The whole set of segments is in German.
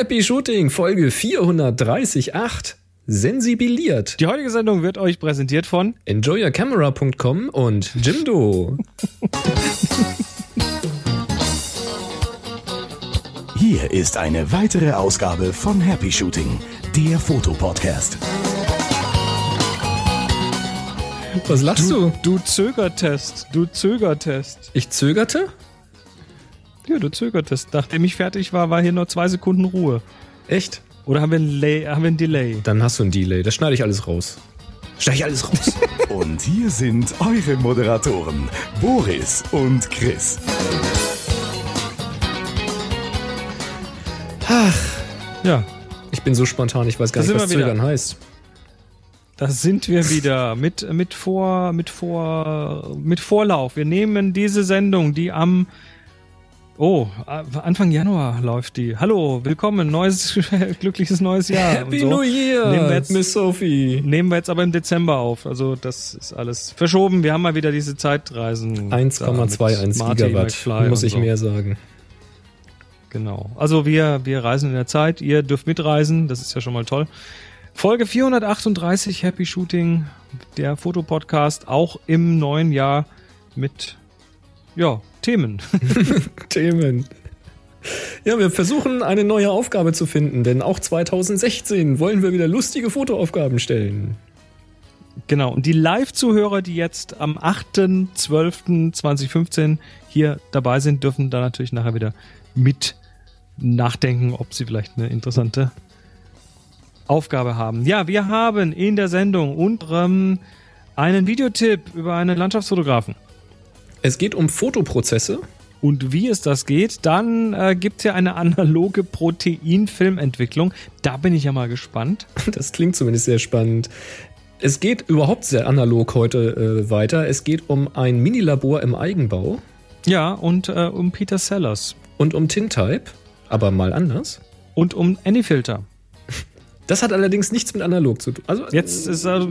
Happy Shooting, Folge 438. Sensibiliert. Die heutige Sendung wird euch präsentiert von enjoyyourcamera.com und Jimdo. Hier ist eine weitere Ausgabe von Happy Shooting, der Fotopodcast. Was lachst du? Du Zögertest. Du Zögertest. Ich zögerte? Ja, du zögertest. Nachdem ich fertig war, war hier nur zwei Sekunden Ruhe. Echt? Oder haben wir, ein Lay, haben wir ein Delay? Dann hast du ein Delay. Das schneide ich alles raus. Schneide ich alles raus. Und hier sind eure Moderatoren, Boris und Chris. Ach, Ja, ich bin so spontan, ich weiß gar Da nicht, was wieder. zögern heißt. da sind wir wieder mit, mit, Vor, mit, Vor, mit Vorlauf. Wir nehmen diese Sendung, die am Oh, Anfang Januar läuft die. Hallo, willkommen, neues, glückliches neues Jahr. Happy und so. New Year, Nehmen wir jetzt- Miss Sophie. Nehmen wir jetzt aber im Dezember auf. Also das ist alles verschoben. Wir haben mal wieder diese Zeitreisen. 1,21 da mit Marty Gigawatt, McFly muss ich so. mehr sagen. Genau. Also wir, wir reisen in der Zeit. Ihr dürft mitreisen. Das ist ja schon mal toll. Folge 438 Happy Shooting, der Fotopodcast, auch im neuen Jahr mit ja, Themen. Themen. Ja, wir versuchen eine neue Aufgabe zu finden, denn auch 2016 wollen wir wieder lustige Fotoaufgaben stellen. genau. Und die Live-Zuhörer, die jetzt am 8.12.2015 hier dabei sind, dürfen da natürlich nachher wieder mit nachdenken, ob sie vielleicht eine interessante Aufgabe haben. Ja, wir haben in der Sendung unter ähm, einen Videotipp über einen Landschaftsfotografen. Es geht um Fotoprozesse. Und wie es das geht, dann äh, gibt es ja eine analoge Proteinfilmentwicklung. Da bin ich ja mal gespannt. Das klingt zumindest sehr spannend. Es geht überhaupt sehr analog heute äh, weiter. Es geht um ein Minilabor im Eigenbau Ja, und äh, um Peter Sellers. und um Tintype, aber mal anders. Und um Anyfilter. Das hat allerdings nichts mit analog zu tun. Also Jetzt ist also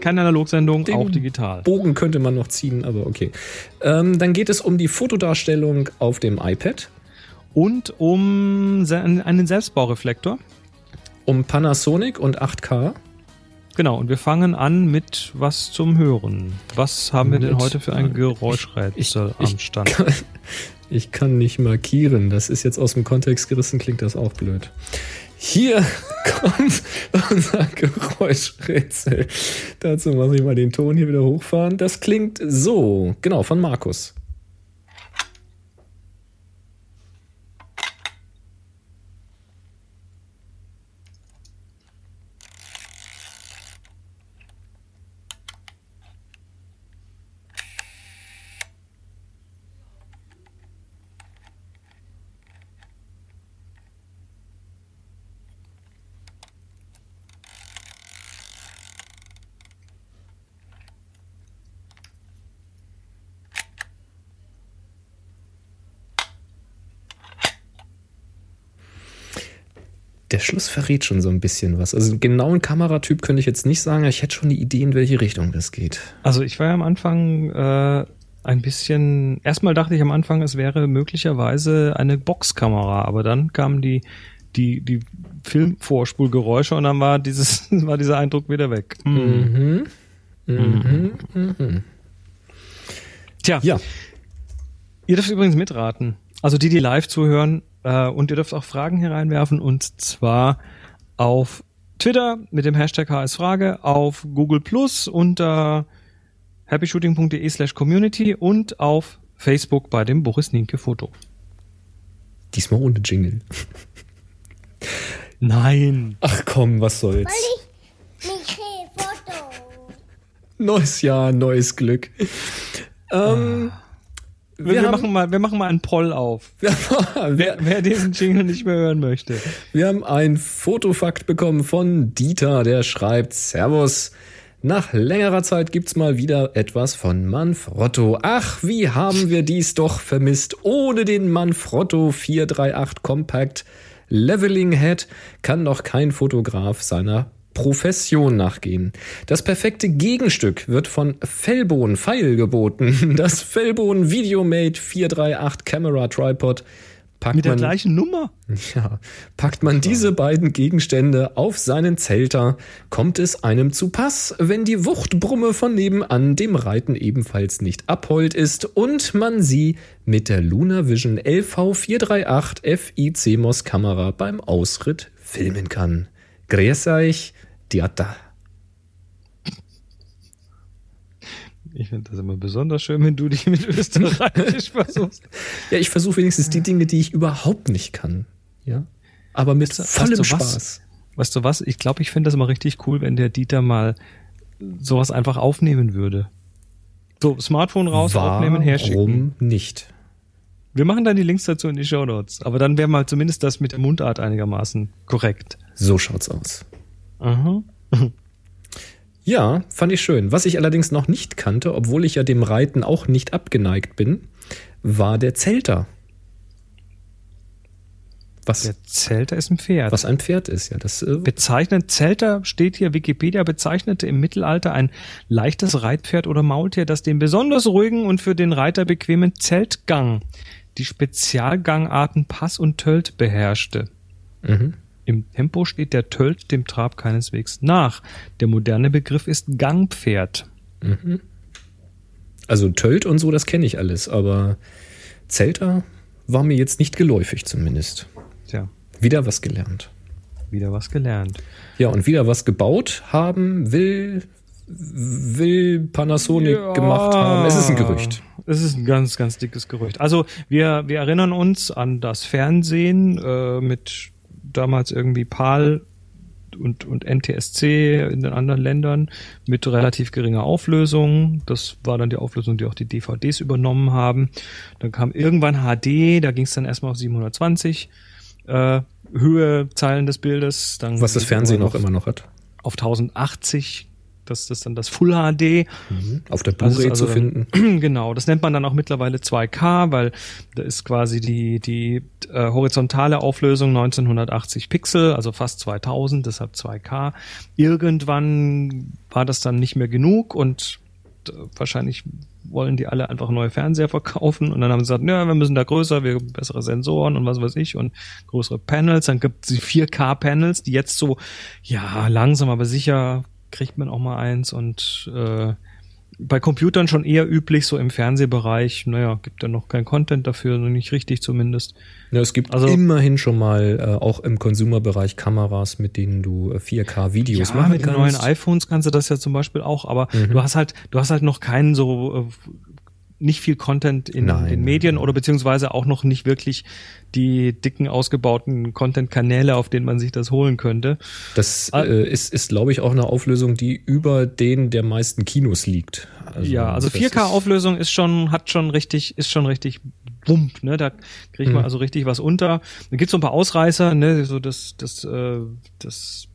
keine Analogsendung, auch digital. Bogen könnte man noch ziehen, aber okay. Ähm, dann geht es um die Fotodarstellung auf dem iPad, Und um einen Selbstbaureflektor. um Panasonic und 8K. Genau, und wir fangen an mit was zum Hören. Was haben wir denn Mit- heute für ein Geräuschrätsel Ich- am Stand? Kann, ich kann nicht markieren. Das ist jetzt aus dem Kontext gerissen, klingt das auch blöd. Hier kommt unser Geräuschrätsel. Dazu muss ich mal den Ton hier wieder hochfahren. Das klingt so. Genau, von Markus. Der Schluss verrät schon so ein bisschen was. Also einen genauen Kameratyp könnte ich jetzt nicht sagen, aber ich hätte schon die Idee, in welche Richtung das geht. Also ich war ja am Anfang äh, ein bisschen. Erstmal dachte ich am Anfang, es wäre möglicherweise eine Boxkamera, aber dann kamen die die die Filmvorspulgeräusche und dann war dieses war dieser Eindruck wieder weg. Mhm. Mhm. Mhm. Tja, Ja, ihr dürft übrigens mitraten. Also die, die live zuhören äh, und ihr dürft auch Fragen hier reinwerfen und zwar auf Twitter mit dem Hashtag HSFrage, auf Google Plus unter happyshooting.de slash community und auf Facebook bei dem Boris Nienke Foto. diesmal ohne Jingle. Nein. Ach komm, was soll's. Foto. Neues Jahr, neues Glück. Ähm, Wir, wir, haben- machen mal, wir machen mal einen Poll auf. Wer, wer diesen Jingle nicht mehr hören möchte. wir haben ein Fotofakt bekommen von Dieter, der schreibt, Servus. Nach längerer Zeit gibt's mal wieder etwas von Manfrotto. Ach, wie haben wir dies doch vermisst. Ohne den Manfrotto 438 Compact Leveling Head kann doch kein Fotograf seiner Profession nachgehen. Das perfekte Gegenstück wird von Fellbohn Pfeil geboten. Das Fellbohn Videomate 438 Camera Tripod Packt Mit der man, gleichen Nummer. ja, packt man diese beiden Gegenstände auf seinen Zelter, kommt es einem zu Pass, wenn die Wuchtbrumme von nebenan dem Reiten ebenfalls nicht abhold ist und man sie mit der Luna Vision LV438 FI CMOS Kamera beim Ausritt filmen kann. Grüß euch, Diata. Ich finde das immer besonders schön, wenn du dich mit Österreichisch versuchst. Ja, ich versuche wenigstens die Dinge, die ich überhaupt nicht kann. Ja. Aber mit Weißt vollem weißt du was? Spaß. Weißt du was? Ich glaube, ich finde das immer richtig cool, wenn der Dieter mal sowas einfach aufnehmen würde. So, Smartphone raus, aufnehmen, herschicken. Warum nicht? Wir machen dann die Links dazu in die Show Notes. Aber dann wäre mal zumindest das mit der Mundart einigermaßen korrekt. So schaut's aus. Aha. Ja, fand ich schön. Was ich allerdings noch nicht kannte, obwohl ich ja dem Reiten auch nicht abgeneigt bin, war der Zelter. Was, Der Zelter ist ein Pferd. was ein Pferd ist, ja. Das, äh, Bezeichnet, Zelter steht hier, Wikipedia bezeichnete im Mittelalter ein leichtes Reitpferd oder Maultier, das den besonders ruhigen und für den Reiter bequemen Zeltgang, die Spezialgangarten Pass und Tölt beherrschte. mhm. Im Tempo steht der Tölt dem Trab keineswegs nach. Der moderne Begriff ist Gangpferd. Also Tölt und so, das kenne ich alles, aber Zelter war mir jetzt nicht geläufig zumindest. Tja, Wieder was gelernt. wieder was gelernt. Ja, und wieder was gebaut haben will, will Panasonic Ja. gemacht haben. Es ist ein Gerücht. Es ist ein ganz, ganz dickes Gerücht. Also wir, wir erinnern uns an das Fernsehen äh, mit damals irgendwie PAL und, und NTSC in den anderen Ländern mit relativ geringer Auflösung. Das war dann die Auflösung, die auch die DVDs übernommen haben. Dann kam irgendwann HD, da ging es dann erstmal auf 720 äh, Höhe, Zeilen des Bildes. Dann Was das Fernsehen auch immer noch hat. auf 1080. Das ist dann das Full HD. Auf der Blu-ray also zu finden. dann- Genau, das nennt man dann auch mittlerweile 2K, weil da ist quasi die, die äh, horizontale Auflösung 1980 Pixel, also fast 2000, deshalb 2K. Irgendwann war das dann nicht mehr genug und äh, wahrscheinlich wollen die alle einfach neue Fernseher verkaufen und dann haben sie gesagt, ja, wir müssen da größer, wir haben bessere Sensoren und was weiß ich und größere Panels. Dann gibt es die 4K-Panels, die jetzt so, ja, langsam aber sicher kriegt man auch mal eins und äh, bei Computern schon eher üblich, so im Fernsehbereich, naja, gibt ja noch kein Content dafür, noch nicht richtig zumindest. Ja, es gibt Also- immerhin schon mal äh, auch im Consumer-Bereich Kameras, mit denen du äh, 4K-Videos ja, machen mit kannst. neuen iPhones kannst du das ja zum Beispiel auch, aber Mhm. du hast halt, du hast halt noch keinen so äh, nicht viel Content in Nein. den Medien oder beziehungsweise auch noch nicht wirklich die dicken ausgebauten Content-Kanäle, auf denen man sich das holen könnte. Das Ah. äh, ist, ist glaube ich, auch eine Auflösung, die über den der meisten Kinos liegt. ja, also das 4K-Auflösung ist schon, hat schon richtig, ist schon richtig Wump, ne? Da kriegt man Mhm. also richtig was unter. Da gibt's so ein paar Ausreißer, ne? So das, das, äh, das,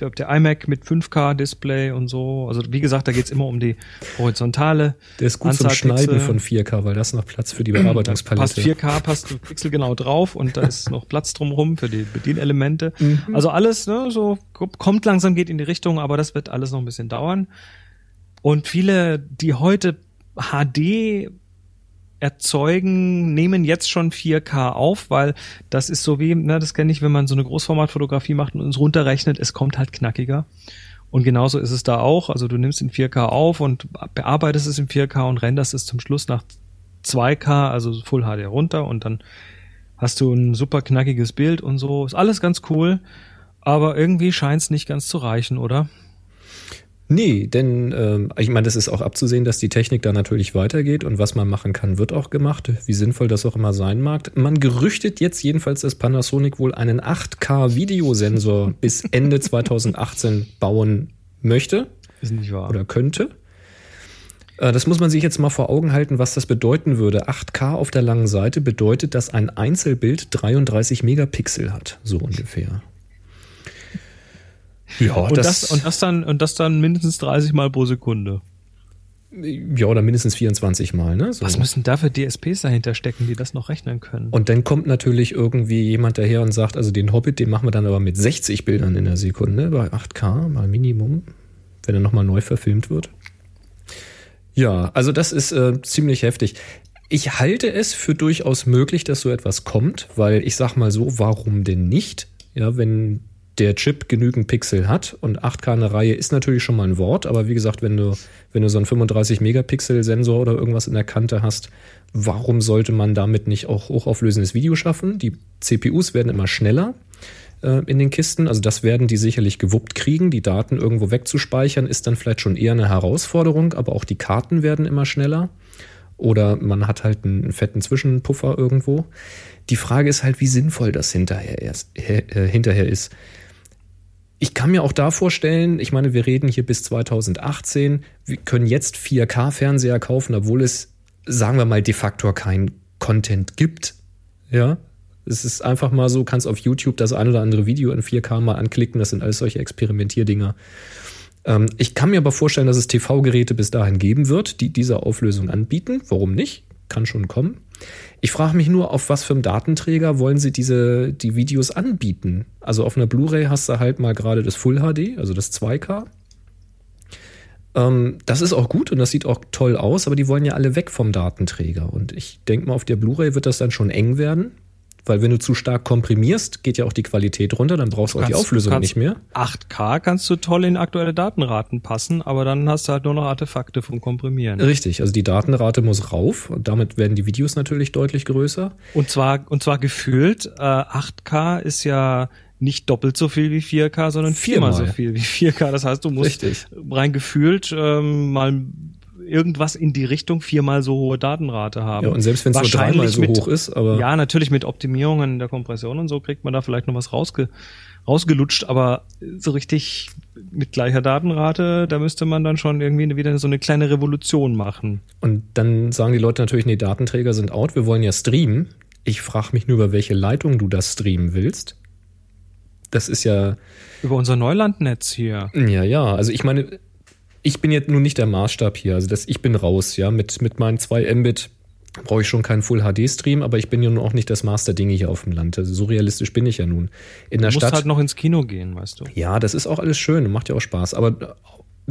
der, der iMac mit 5K-Display und so. Also wie gesagt, da geht's immer um die horizontale. Der ist gut zum Anzahl Schneiden Pixel. von 4K, weil das noch Platz für die Passt Bearbeitungspalette. 4K, passt Pixel genau drauf und da ist noch Platz drumherum für die Bedienelemente. Mhm. Also alles, ne, so kommt langsam, geht in die Richtung, aber das wird alles noch ein bisschen dauern. Und viele, die heute HD erzeugen, nehmen jetzt schon 4K auf, weil das ist so wie, ne, das kenne ich, wenn man so eine Großformatfotografie macht und uns runterrechnet, es kommt halt knackiger. Und genauso ist es da auch. Also du nimmst in 4K auf und bearbeitest es in 4K und renderst es zum Schluss nach 2K, also Full HD runter und dann hast du ein super knackiges Bild und so. Ist alles ganz cool, aber irgendwie scheint es nicht ganz zu reichen, oder? Nee, denn ähm, ich meine, das ist auch abzusehen, dass die Technik da natürlich weitergeht und was man machen kann, wird auch gemacht, wie sinnvoll das auch immer sein mag. Man gerüchtet jetzt jedenfalls, dass Panasonic wohl einen 8K-Videosensor bis Ende 2018 bauen möchte Ist nicht wahr. oder könnte. Äh, Das muss man sich jetzt mal vor Augen halten, was das bedeuten würde. 8K auf der langen Seite bedeutet, dass ein Einzelbild 33 Megapixel hat, so ungefähr. Ja, und, das, und das dann und das dann mindestens 30 Mal pro Sekunde. ja, oder mindestens 24 Mal, ne? So. Was müssen da für DSPs dahinter stecken, die das noch rechnen können? Und dann kommt natürlich irgendwie jemand daher und sagt, also den Hobbit, den machen wir dann aber mit 60 Bildern in der Sekunde bei 8K, mal Minimum, wenn er nochmal neu verfilmt wird. Ja, also das ist äh, ziemlich heftig. Ich halte es für durchaus möglich, dass so etwas kommt, weil ich sag mal so, warum denn nicht? Ja, wenn der Chip genügend Pixel hat und 8K eine Reihe ist natürlich schon mal ein Wort, aber wie gesagt, wenn du, wenn du so einen 35 Megapixel Sensor oder irgendwas in der Kante hast, warum sollte man damit nicht auch hochauflösendes Video schaffen? Die CPUs werden immer schneller äh, in den Kisten, also das werden die sicherlich gewuppt kriegen. Die Daten irgendwo wegzuspeichern ist dann vielleicht schon eher eine Herausforderung, aber auch die Karten werden immer schneller. Oder man hat halt einen fetten Zwischenpuffer irgendwo. Die Frage ist halt, wie sinnvoll das hinterher, erst, äh, hinterher ist. Ich kann mir auch da vorstellen, ich meine, wir reden hier bis 2018, wir können jetzt 4K-Fernseher kaufen, obwohl es, sagen wir mal, de facto kein Content gibt. Ja, es ist einfach mal so, kannst auf YouTube das ein oder andere Video in 4K mal anklicken, das sind alles solche Experimentierdinger. Ähm, ich kann mir aber vorstellen, dass es TV-Geräte bis dahin geben wird, die diese Auflösung anbieten. Warum nicht? Kann schon kommen. Ich frage mich nur, auf was für einem Datenträger wollen sie diese, die Videos anbieten? Also auf einer Blu-ray hast du halt mal gerade das Full HD, also das 2K. Ähm, das ist auch gut und das sieht auch toll aus, aber die wollen ja alle weg vom Datenträger. Und ich denke mal, auf der Blu-ray wird das dann schon eng werden. Weil wenn du zu stark komprimierst, geht ja auch die Qualität runter, dann brauchst du auch die Auflösung nicht mehr. 8K kannst du toll in aktuelle Datenraten passen, aber dann hast du halt nur noch Artefakte vom Komprimieren. Richtig, also die Datenrate muss rauf und damit werden die Videos natürlich deutlich größer. Und zwar, und zwar gefühlt, äh, 8K ist ja nicht doppelt so viel wie 4K, sondern viermal, viermal so viel wie 4K. Das heißt, du musst Richtig. rein gefühlt ähm, mal irgendwas in die Richtung viermal so hohe Datenrate haben. Ja, und selbst wenn es nur dreimal so mit, hoch ist, aber. Ja, natürlich mit Optimierungen der Kompression und so kriegt man da vielleicht noch was rausge, rausgelutscht, aber so richtig mit gleicher Datenrate, da müsste man dann schon irgendwie wieder so eine kleine Revolution machen. Und dann sagen die Leute natürlich, nee, Datenträger sind out, wir wollen ja streamen. Ich frage mich nur, über welche Leitung du das streamen willst. Das ist ja. Über unser Neulandnetz hier. Ja, ja. Also ich meine, ich bin jetzt nun nicht der Maßstab hier. Also das, ich bin raus, ja. Mit, mit meinen 2 Mbit brauche ich schon keinen Full-HD-Stream, aber ich bin ja nun auch nicht das Master-Ding hier auf dem Land. Also so realistisch bin ich ja nun. In der du musst Stadt, halt noch ins Kino gehen, weißt du. Ja, das ist auch alles schön und macht ja auch Spaß. Aber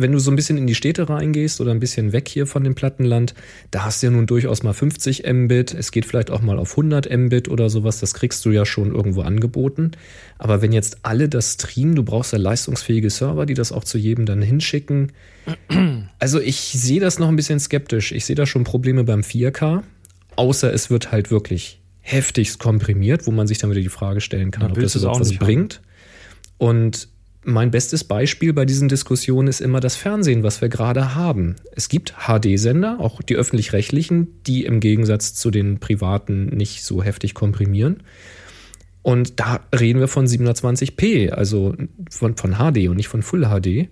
wenn du so ein bisschen in die Städte reingehst oder ein bisschen weg hier von dem Plattenland, da hast du ja nun durchaus mal 50 Mbit. Es geht vielleicht auch mal auf 100 Mbit oder sowas. Das kriegst du ja schon irgendwo angeboten. Aber wenn jetzt alle das streamen, du brauchst ja leistungsfähige Server, die das auch zu jedem dann hinschicken. Also ich sehe das noch ein bisschen skeptisch. Ich sehe da schon Probleme beim 4K. Außer es wird halt wirklich heftigst komprimiert, wo man sich dann wieder die Frage stellen kann, ob das überhaupt was bringt. Und mein bestes Beispiel bei diesen Diskussionen ist immer das Fernsehen, was wir gerade haben. Es gibt HD-Sender, auch die öffentlich-rechtlichen, die im Gegensatz zu den privaten nicht so heftig komprimieren. Und da reden wir von 720p, also von, von HD und nicht von Full HD.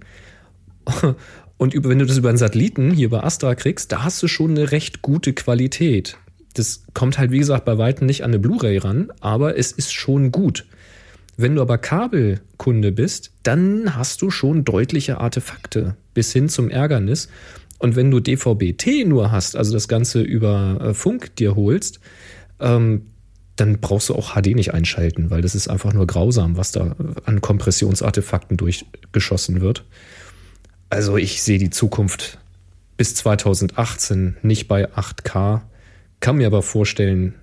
Und über, wenn du das über einen Satelliten hier bei Astra kriegst, da hast du schon eine recht gute Qualität. Das kommt halt, wie gesagt, bei weitem nicht an eine Blu-ray ran, aber es ist schon gut. Wenn du aber Kabelkunde bist, dann hast du schon deutliche Artefakte bis hin zum Ärgernis. Und wenn du DVB-T nur hast, also das Ganze über äh, Funk dir holst, ähm, dann brauchst du auch HD nicht einschalten, weil das ist einfach nur grausam, was da an Kompressionsartefakten durchgeschossen wird. Also ich sehe die Zukunft bis 2018 nicht bei 8K, kann mir aber vorstellen,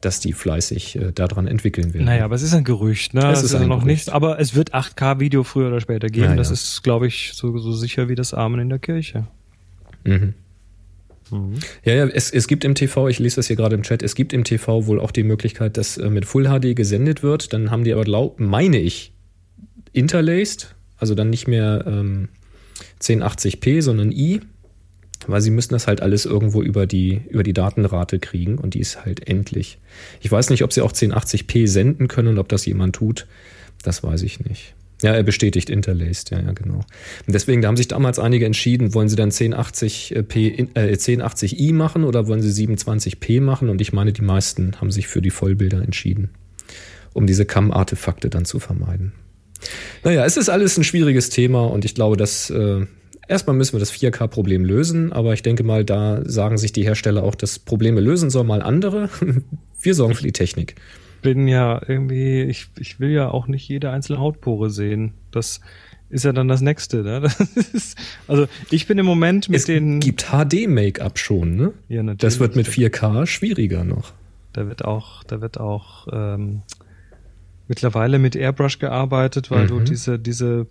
dass die fleißig äh, daran entwickeln werden. Naja, aber es ist ein Gerücht, ne? Es, ist, ist noch nicht, aber es wird 8K-Video früher oder später geben. Ja, das ist, glaube ich, so, so sicher wie das Amen in der Kirche. Mhm. Mhm. Ja, ja, es, es gibt im TV, ich lese das hier gerade im Chat, es gibt im TV wohl auch die Möglichkeit, dass äh, mit Full HD gesendet wird. Dann haben die aber, glaub, meine ich, interlaced, also dann nicht mehr ähm, 1080p, sondern i weil sie müssen das halt alles irgendwo über die, über die Datenrate kriegen und die ist halt endlich. Ich weiß nicht, ob sie auch 1080p senden können und ob das jemand tut. Das weiß ich nicht. Ja, er bestätigt Interlaced, ja, ja, genau. Und deswegen, da haben sich damals einige entschieden, wollen sie dann 1080p, äh, 1080i machen oder wollen sie 27p machen? Und ich meine, die meisten haben sich für die Vollbilder entschieden, um diese CAM-Artefakte dann zu vermeiden. Naja, es ist alles ein schwieriges Thema und ich glaube, dass äh, Erstmal müssen wir das 4K-Problem lösen, aber ich denke mal, da sagen sich die Hersteller auch, dass Probleme lösen soll mal andere. Wir sorgen für die Technik. Ich bin ja irgendwie, ich, ich will ja auch nicht jede einzelne Hautpore sehen. Das ist ja dann das nächste. Ne? Das ist, also ich bin im Moment mit es den. gibt HD-Make-up schon, ne? Ja, natürlich. Das wird mit 4K schwieriger noch. Da wird auch, da wird auch ähm, mittlerweile mit Airbrush gearbeitet, weil Mhm. du diese, diese,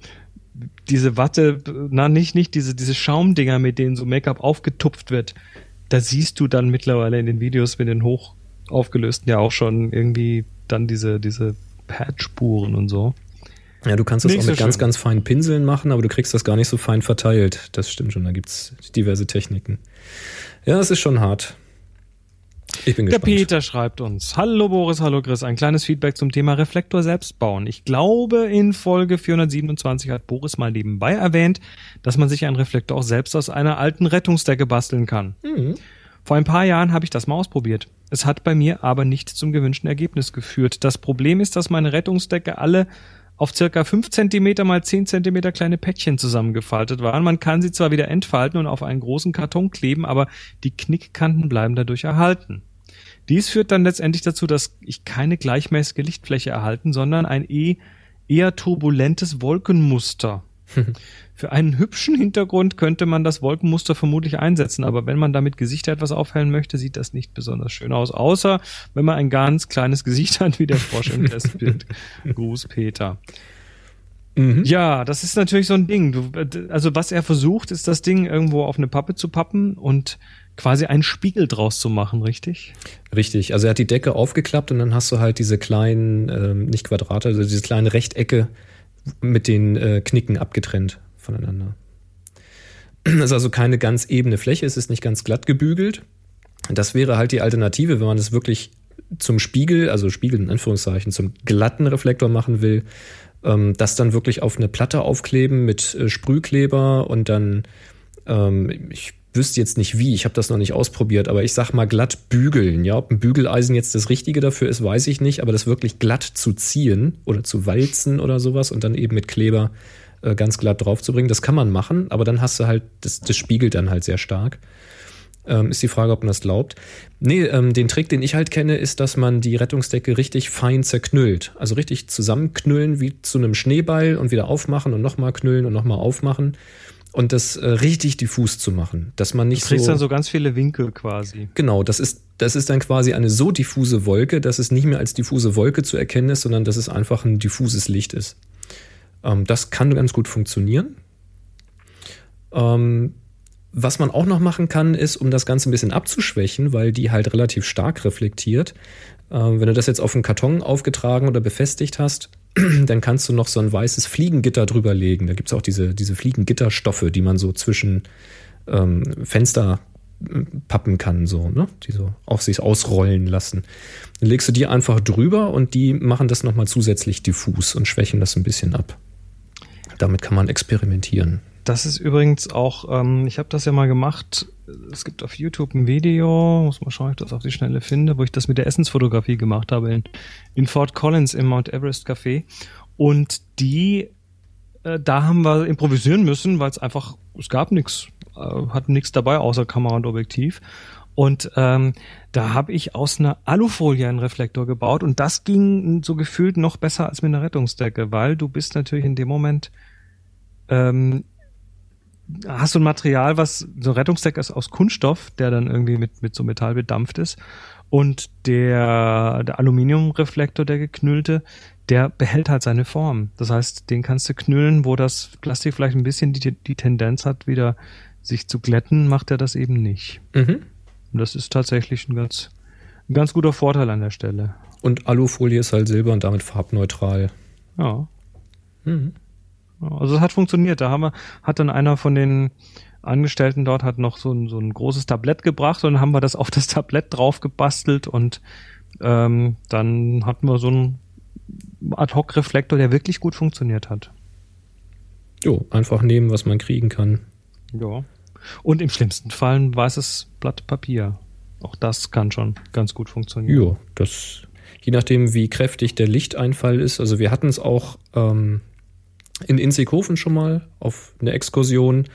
diese Watte, na nicht, nicht diese, diese Schaumdinger, mit denen so Make-up aufgetupft wird. Da siehst du dann mittlerweile in den Videos mit den hoch aufgelösten ja auch schon irgendwie dann diese, diese Padspuren und so. Ja, du kannst das Nicht auch so mit ganz, schön. ganz feinen Pinseln machen, aber du kriegst das gar nicht so fein verteilt. Das stimmt schon, da gibt's diverse Techniken. Ja, es ist schon hart. Ich bin Der gespannt. Peter schreibt uns. Hallo Boris, hallo Chris. Ein kleines Feedback zum Thema Reflektor selbst bauen. Ich glaube, in Folge 427 hat Boris mal nebenbei erwähnt, dass man sich einen Reflektor auch selbst aus einer alten Rettungsdecke basteln kann. Mhm. Vor ein paar Jahren habe ich das mal ausprobiert. Es hat bei mir aber nicht zum gewünschten Ergebnis geführt. Das Problem ist, dass meine Rettungsdecke alle auf circa 5 cm mal 10 cm kleine Päckchen zusammengefaltet waren. Man kann sie zwar wieder entfalten und auf einen großen Karton kleben, aber die Knickkanten bleiben dadurch erhalten. Dies führt dann letztendlich dazu, dass ich keine gleichmäßige Lichtfläche erhalten, sondern ein eh eher turbulentes Wolkenmuster. Für einen hübschen Hintergrund könnte man das Wolkenmuster vermutlich einsetzen, aber wenn man damit Gesichter etwas aufhellen möchte, sieht das nicht besonders schön aus, außer wenn man ein ganz kleines Gesicht hat, wie der Frosch im Testbild. Gruß Peter. Mhm. Ja, das ist natürlich so ein Ding. Du, also was er versucht, ist das Ding irgendwo auf eine Pappe zu pappen und quasi einen Spiegel draus zu machen, richtig? Richtig. Also er hat die Decke aufgeklappt und dann hast du halt diese kleinen, ähm, nicht Quadrate, also diese kleinen Rechtecke mit den äh, Knicken abgetrennt voneinander. Das ist also keine ganz ebene Fläche, es ist nicht ganz glatt gebügelt. Das wäre halt die Alternative, wenn man es wirklich zum Spiegel, also Spiegel in Anführungszeichen, zum glatten Reflektor machen will, ähm, das dann wirklich auf eine Platte aufkleben mit äh, Sprühkleber und dann, ähm, ich wüsste jetzt nicht wie, ich habe das noch nicht ausprobiert, aber ich sag mal glatt bügeln. Ja, ob ein Bügeleisen jetzt das Richtige dafür ist, weiß ich nicht, aber das wirklich glatt zu ziehen oder zu walzen oder sowas und dann eben mit Kleber äh, ganz glatt draufzubringen, das kann man machen, aber dann hast du halt, das, das spiegelt dann halt sehr stark. Ähm, ist die Frage, ob man das glaubt. Nee, ähm, den Trick, den ich halt kenne, ist, dass man die Rettungsdecke richtig fein zerknüllt. Also richtig zusammenknüllen wie zu einem Schneeball und wieder aufmachen und nochmal knüllen und nochmal aufmachen. Und das äh, richtig diffus zu machen. Dass man Du nicht kriegst so. dann so ganz viele Winkel quasi. Genau, das ist, das ist dann quasi eine so diffuse Wolke, dass es nicht mehr als diffuse Wolke zu erkennen ist, sondern dass es einfach ein diffuses Licht ist. Ähm, das kann ganz gut funktionieren. Ähm, was man auch noch machen kann, ist, um das Ganze ein bisschen abzuschwächen, weil die halt relativ stark reflektiert. Ähm, wenn du das jetzt auf einen Karton aufgetragen oder befestigt hast, dann kannst du noch so ein weißes Fliegengitter drüber legen. Da gibt's auch diese, diese Fliegengitterstoffe, die man so zwischen ähm, Fenster äh, pappen kann, so, ne? Die so auch sich ausrollen lassen. Dann legst du die einfach drüber und die machen das nochmal zusätzlich diffus und schwächen das ein bisschen ab. Damit kann man experimentieren. Das ist übrigens auch, ähm, ich habe das ja mal gemacht. Es gibt auf YouTube ein Video, muss mal schauen, ob ich das auf die Schnelle finde, wo ich das mit der Essensfotografie gemacht habe in, in Fort Collins im Mount Everest Café. Und die, äh, da haben wir improvisieren müssen, weil es einfach, es gab nichts, äh, hatten nichts dabei außer Kamera und Objektiv. Und ähm, da habe ich aus einer Alufolie einen Reflektor gebaut und das ging so gefühlt noch besser als mit einer Rettungsdecke, weil du bist natürlich in dem Moment ähm, hast du ein Material, was so ein Rettungsdeck ist aus Kunststoff, der dann irgendwie mit, mit so Metall bedampft ist. Und der, der Aluminiumreflektor, der geknüllte, der behält halt seine Form. Das heißt, den kannst du knüllen, wo das Plastik vielleicht ein bisschen die, die Tendenz hat, wieder sich zu glätten, macht er das eben nicht. Mhm. Und das ist tatsächlich ein ganz, ein ganz guter Vorteil an der Stelle. Und Alufolie ist halt silber und damit farbneutral. Ja. Mhm. Also es hat funktioniert. Da haben wir, hat dann einer von den Angestellten dort hat noch so ein, so ein großes Tablett gebracht und dann haben wir das auf das Tablett drauf gebastelt und ähm, dann hatten wir so einen Ad-Hoc-Reflektor, der wirklich gut funktioniert hat. Jo, einfach nehmen, was man kriegen kann. Ja. Und im schlimmsten Fall ein weißes Blatt Papier. Auch das kann schon ganz gut funktionieren. Jo, das, je nachdem, wie kräftig der Lichteinfall ist. Also wir hatten es auch ähm, in Inzighofen schon mal auf einer Exkursion,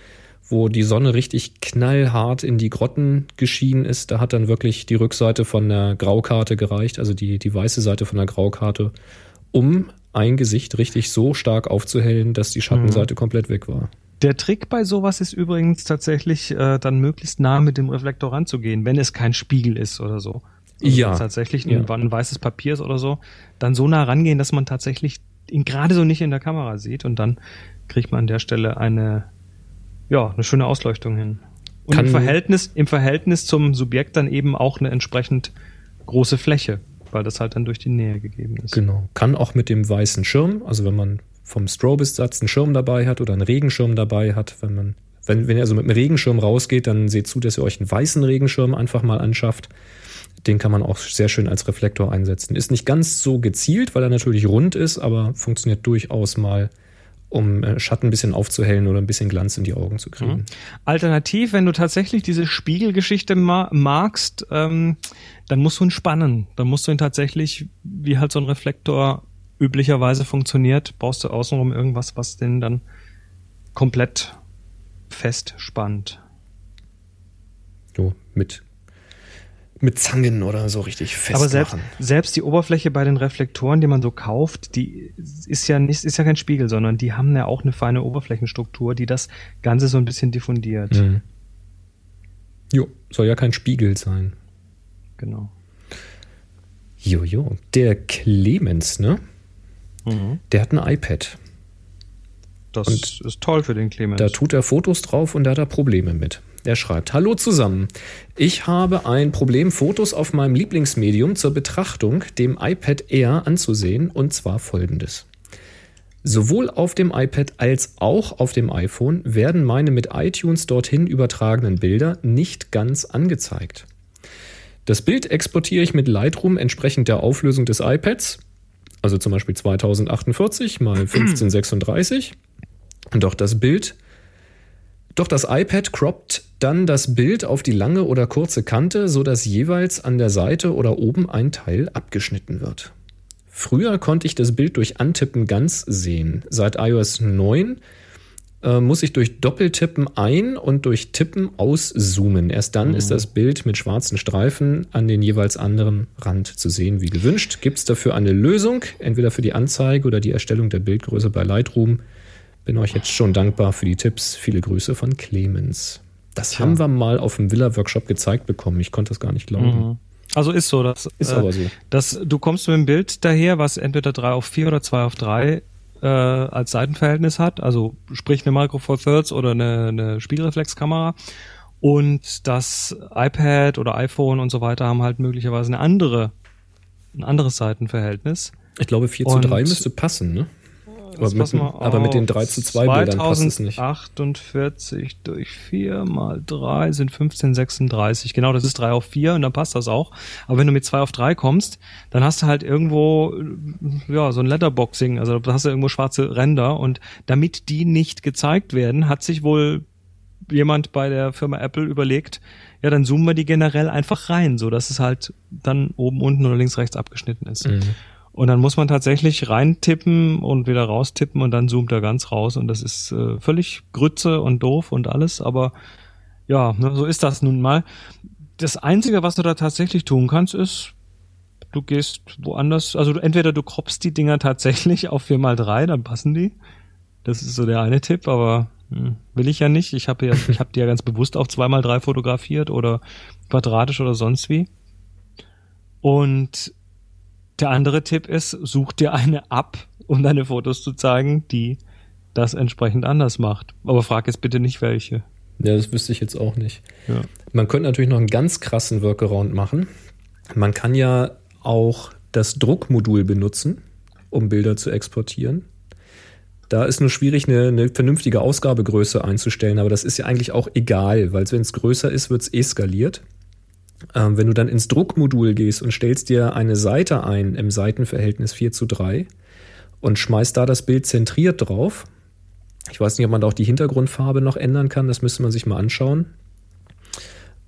wo die Sonne richtig knallhart in die Grotten geschienen ist. Da hat dann wirklich die Rückseite von der Graukarte gereicht, also die, die weiße Seite von der Graukarte, um ein Gesicht richtig so stark aufzuhellen, dass die Schattenseite mhm. komplett weg war. Der Trick bei sowas ist übrigens tatsächlich, äh, dann möglichst nah mit dem Reflektor ranzugehen, wenn es kein Spiegel ist oder so. Also ja. Tatsächlich ein, ja. ein weißes Papier ist oder so, dann so nah rangehen, dass man tatsächlich ihn gerade so nicht in der Kamera sieht und dann kriegt man an der Stelle eine, ja, eine schöne Ausleuchtung hin. Und im Verhältnis, im Verhältnis zum Subjekt dann eben auch eine entsprechend große Fläche, weil das halt dann durch die Nähe gegeben ist. Genau. Kann auch mit dem weißen Schirm, also wenn man vom Strobist-Satz einen Schirm dabei hat oder einen Regenschirm dabei hat, wenn man, wenn, wenn ihr also mit einem Regenschirm rausgeht, dann seht zu, dass ihr euch einen weißen Regenschirm einfach mal anschafft. Den kann man auch sehr schön als Reflektor einsetzen. Ist nicht ganz so gezielt, weil er natürlich rund ist, aber funktioniert durchaus mal um äh, Schatten ein bisschen aufzuhellen oder ein bisschen Glanz in die Augen zu kriegen. Mhm. Alternativ, wenn du tatsächlich diese Spiegelgeschichte ma magst, ähm, dann musst du ihn spannen. Dann musst du ihn tatsächlich, wie halt so ein Reflektor üblicherweise funktioniert, baust du außenrum irgendwas, was den dann komplett fest spannt. So, mit mit Zangen oder so richtig fest Aber selbst, selbst die Oberfläche bei den Reflektoren, die man so kauft, die ist ja nicht, ist ja kein Spiegel, sondern die haben ja auch eine feine Oberflächenstruktur, die das Ganze so ein bisschen diffundiert. Mhm. Jo, soll ja kein Spiegel sein. Genau. Jojo, der Clemens, ne? Mhm. Der hat ein iPad. Das und ist toll für den Clemens. Da tut er Fotos drauf und da hat er Probleme mit. Er schreibt, Hallo zusammen. Ich habe ein Problem, Fotos auf meinem Lieblingsmedium zur Betrachtung, dem iPad Air, anzusehen, und zwar folgendes. Sowohl auf dem iPad als auch auf dem iPhone werden meine mit iTunes dorthin übertragenen Bilder nicht ganz angezeigt. Das Bild exportiere ich mit Lightroom entsprechend der Auflösung des iPads, also zum Beispiel 2048 mal 1536. Doch das Bild doch das iPad croppt dann das Bild auf die lange oder kurze Kante, sodass jeweils an der Seite oder oben ein Teil abgeschnitten wird. Früher konnte ich das Bild durch Antippen ganz sehen. Seit iOS 9 äh, muss ich durch Doppeltippen ein und durch Tippen auszoomen. Erst dann mhm. ist das Bild mit schwarzen Streifen an den jeweils anderen Rand zu sehen, wie gewünscht. Gibt es dafür eine Lösung, entweder für die Anzeige oder die Erstellung der Bildgröße bei Lightroom? Bin euch jetzt schon dankbar für die Tipps. Viele Grüße von Clemens. Das ja. haben wir mal auf dem Villa-Workshop gezeigt bekommen. Ich konnte das gar nicht glauben. Mhm. Also ist so, dass, ist äh, aber so. dass du kommst mit dem Bild daher, was entweder 3 auf 4 oder 2 auf 3 äh, als Seitenverhältnis hat, also sprich eine Micro Four Thirds oder eine, eine Spiegelreflexkamera. Und das iPad oder iPhone und so weiter haben halt möglicherweise eine andere, ein anderes Seitenverhältnis. Ich glaube, 4 zu 3 müsste passen, ne? Aber mit, aber mit, den 3 zu 2 Bildern passt es nicht. 48 durch 4 mal 3 sind 1536. Genau, das ist 3 auf 4 und dann passt das auch. Aber wenn du mit 2 auf 3 kommst, dann hast du halt irgendwo, ja, so ein Letterboxing. Also da hast du irgendwo schwarze Ränder und damit die nicht gezeigt werden, hat sich wohl jemand bei der Firma Apple überlegt, ja, dann zoomen wir die generell einfach rein, so dass es halt dann oben, unten oder links, rechts abgeschnitten ist. Mhm. Und dann muss man tatsächlich reintippen und wieder raustippen und dann zoomt er ganz raus und das ist äh, völlig Grütze und doof und alles, aber ja, ne, so ist das nun mal. Das Einzige, was du da tatsächlich tun kannst, ist, du gehst woanders, also entweder du kroppst die Dinger tatsächlich auf 4x3, dann passen die. Das ist so der eine Tipp, aber hm, will ich ja nicht. Ich habe ja, ich habe die ja ganz bewusst auf 2x3 fotografiert oder quadratisch oder sonst wie. Und der andere Tipp ist, such dir eine ab, um deine Fotos zu zeigen, die das entsprechend anders macht. Aber frag jetzt bitte nicht welche. Ja, das wüsste ich jetzt auch nicht. Ja. Man könnte natürlich noch einen ganz krassen Workaround machen. Man kann ja auch das Druckmodul benutzen, um Bilder zu exportieren. Da ist nur schwierig, eine, eine vernünftige Ausgabegröße einzustellen, aber das ist ja eigentlich auch egal, weil wenn es größer ist, wird es eh skaliert. Ähm, wenn du dann ins Druckmodul gehst und stellst dir eine Seite ein im Seitenverhältnis 4 zu 3 und schmeißt da das Bild zentriert drauf. Ich weiß nicht, ob man da auch die Hintergrundfarbe noch ändern kann, das müsste man sich mal anschauen.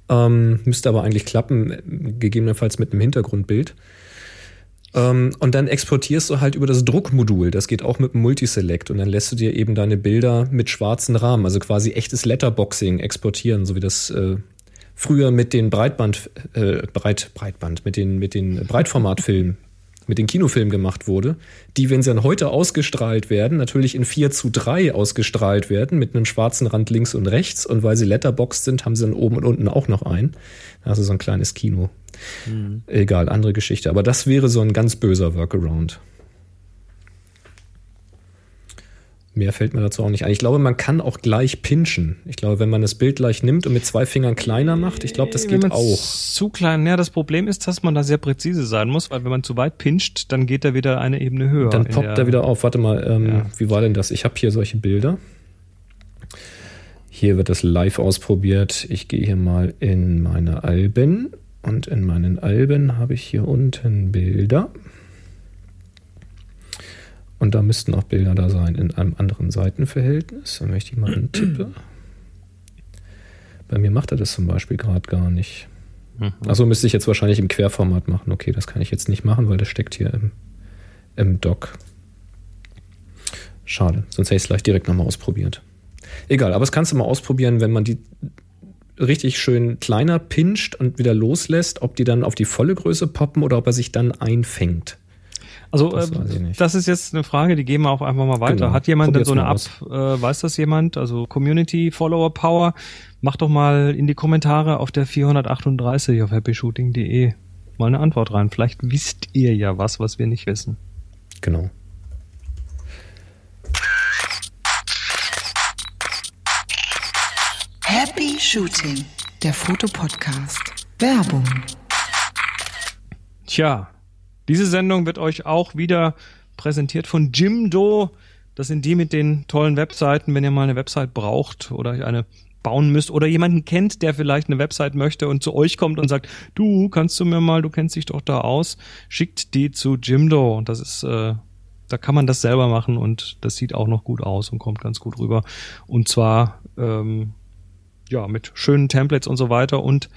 Ähm, müsste aber eigentlich klappen, gegebenenfalls mit einem Hintergrundbild. Ähm, und dann exportierst du halt über das Druckmodul. Das geht auch mit dem Multiselect. Und dann lässt du dir eben deine Bilder mit schwarzen Rahmen, also quasi echtes Letterboxing exportieren, so wie das äh, früher mit den Breitband, äh, Breit, Breitband, mit den, mit den Breitformatfilmen, mit den Kinofilmen gemacht wurde, die, wenn sie dann heute ausgestrahlt werden, natürlich in 4 zu 3 ausgestrahlt werden, mit einem schwarzen Rand links und rechts. Und weil sie letterboxed sind, haben sie dann oben und unten auch noch einen. Also so ein kleines Kino. Mhm. Egal, andere Geschichte. Aber das wäre so ein ganz böser Workaround. Mehr fällt mir dazu auch nicht ein. Ich glaube, man kann auch gleich pinchen. Ich glaube, wenn man das Bild gleich nimmt und mit zwei Fingern kleiner macht, ich glaube, das geht auch. Zu klein. Ja, das Problem ist, dass man da sehr präzise sein muss, weil wenn man zu weit pincht, dann geht er wieder eine Ebene höher. Dann poppt er wieder auf. Warte mal, ähm, ja. wie war denn das? Ich habe hier solche Bilder. Hier wird das live ausprobiert. Ich gehe hier mal in meine Alben und in meinen Alben habe ich hier unten Bilder. Und da müssten auch Bilder da sein in einem anderen Seitenverhältnis. Dann möchte ich mal antippe. Bei mir macht er das zum Beispiel gerade gar nicht. Mhm. Also müsste ich jetzt wahrscheinlich im Querformat machen. Okay, das kann ich jetzt nicht machen, weil das steckt hier im, im Dock. Schade, sonst hätte ich es gleich direkt nochmal ausprobiert. Egal, aber das kannst du mal ausprobieren, wenn man die richtig schön kleiner pinscht und wieder loslässt, ob die dann auf die volle Größe poppen oder ob er sich dann einfängt. Also das, äh, das, ist jetzt eine Frage, die gehen wir auch einfach mal weiter. Genau. Hat jemand denn so eine App, äh, weiß das jemand? Also Community Follower Power, mach doch mal in die Kommentare auf der 438 auf happyshooting.de mal eine Antwort rein. Vielleicht wisst ihr ja was, was wir nicht wissen. Genau. Happy Shooting, der Fotopodcast. Werbung. Tja, diese Sendung wird euch auch wieder präsentiert von Jimdo. Das sind die mit den tollen Webseiten, wenn ihr mal eine Website braucht oder eine bauen müsst oder jemanden kennt, der vielleicht eine Website möchte und zu euch kommt und sagt, du kannst du mir mal, du kennst dich doch da aus, schickt die zu Jimdo. Und das ist, äh, da kann man das selber machen und das sieht auch noch gut aus und kommt ganz gut rüber. Und zwar ähm, ja mit schönen Templates und so weiter und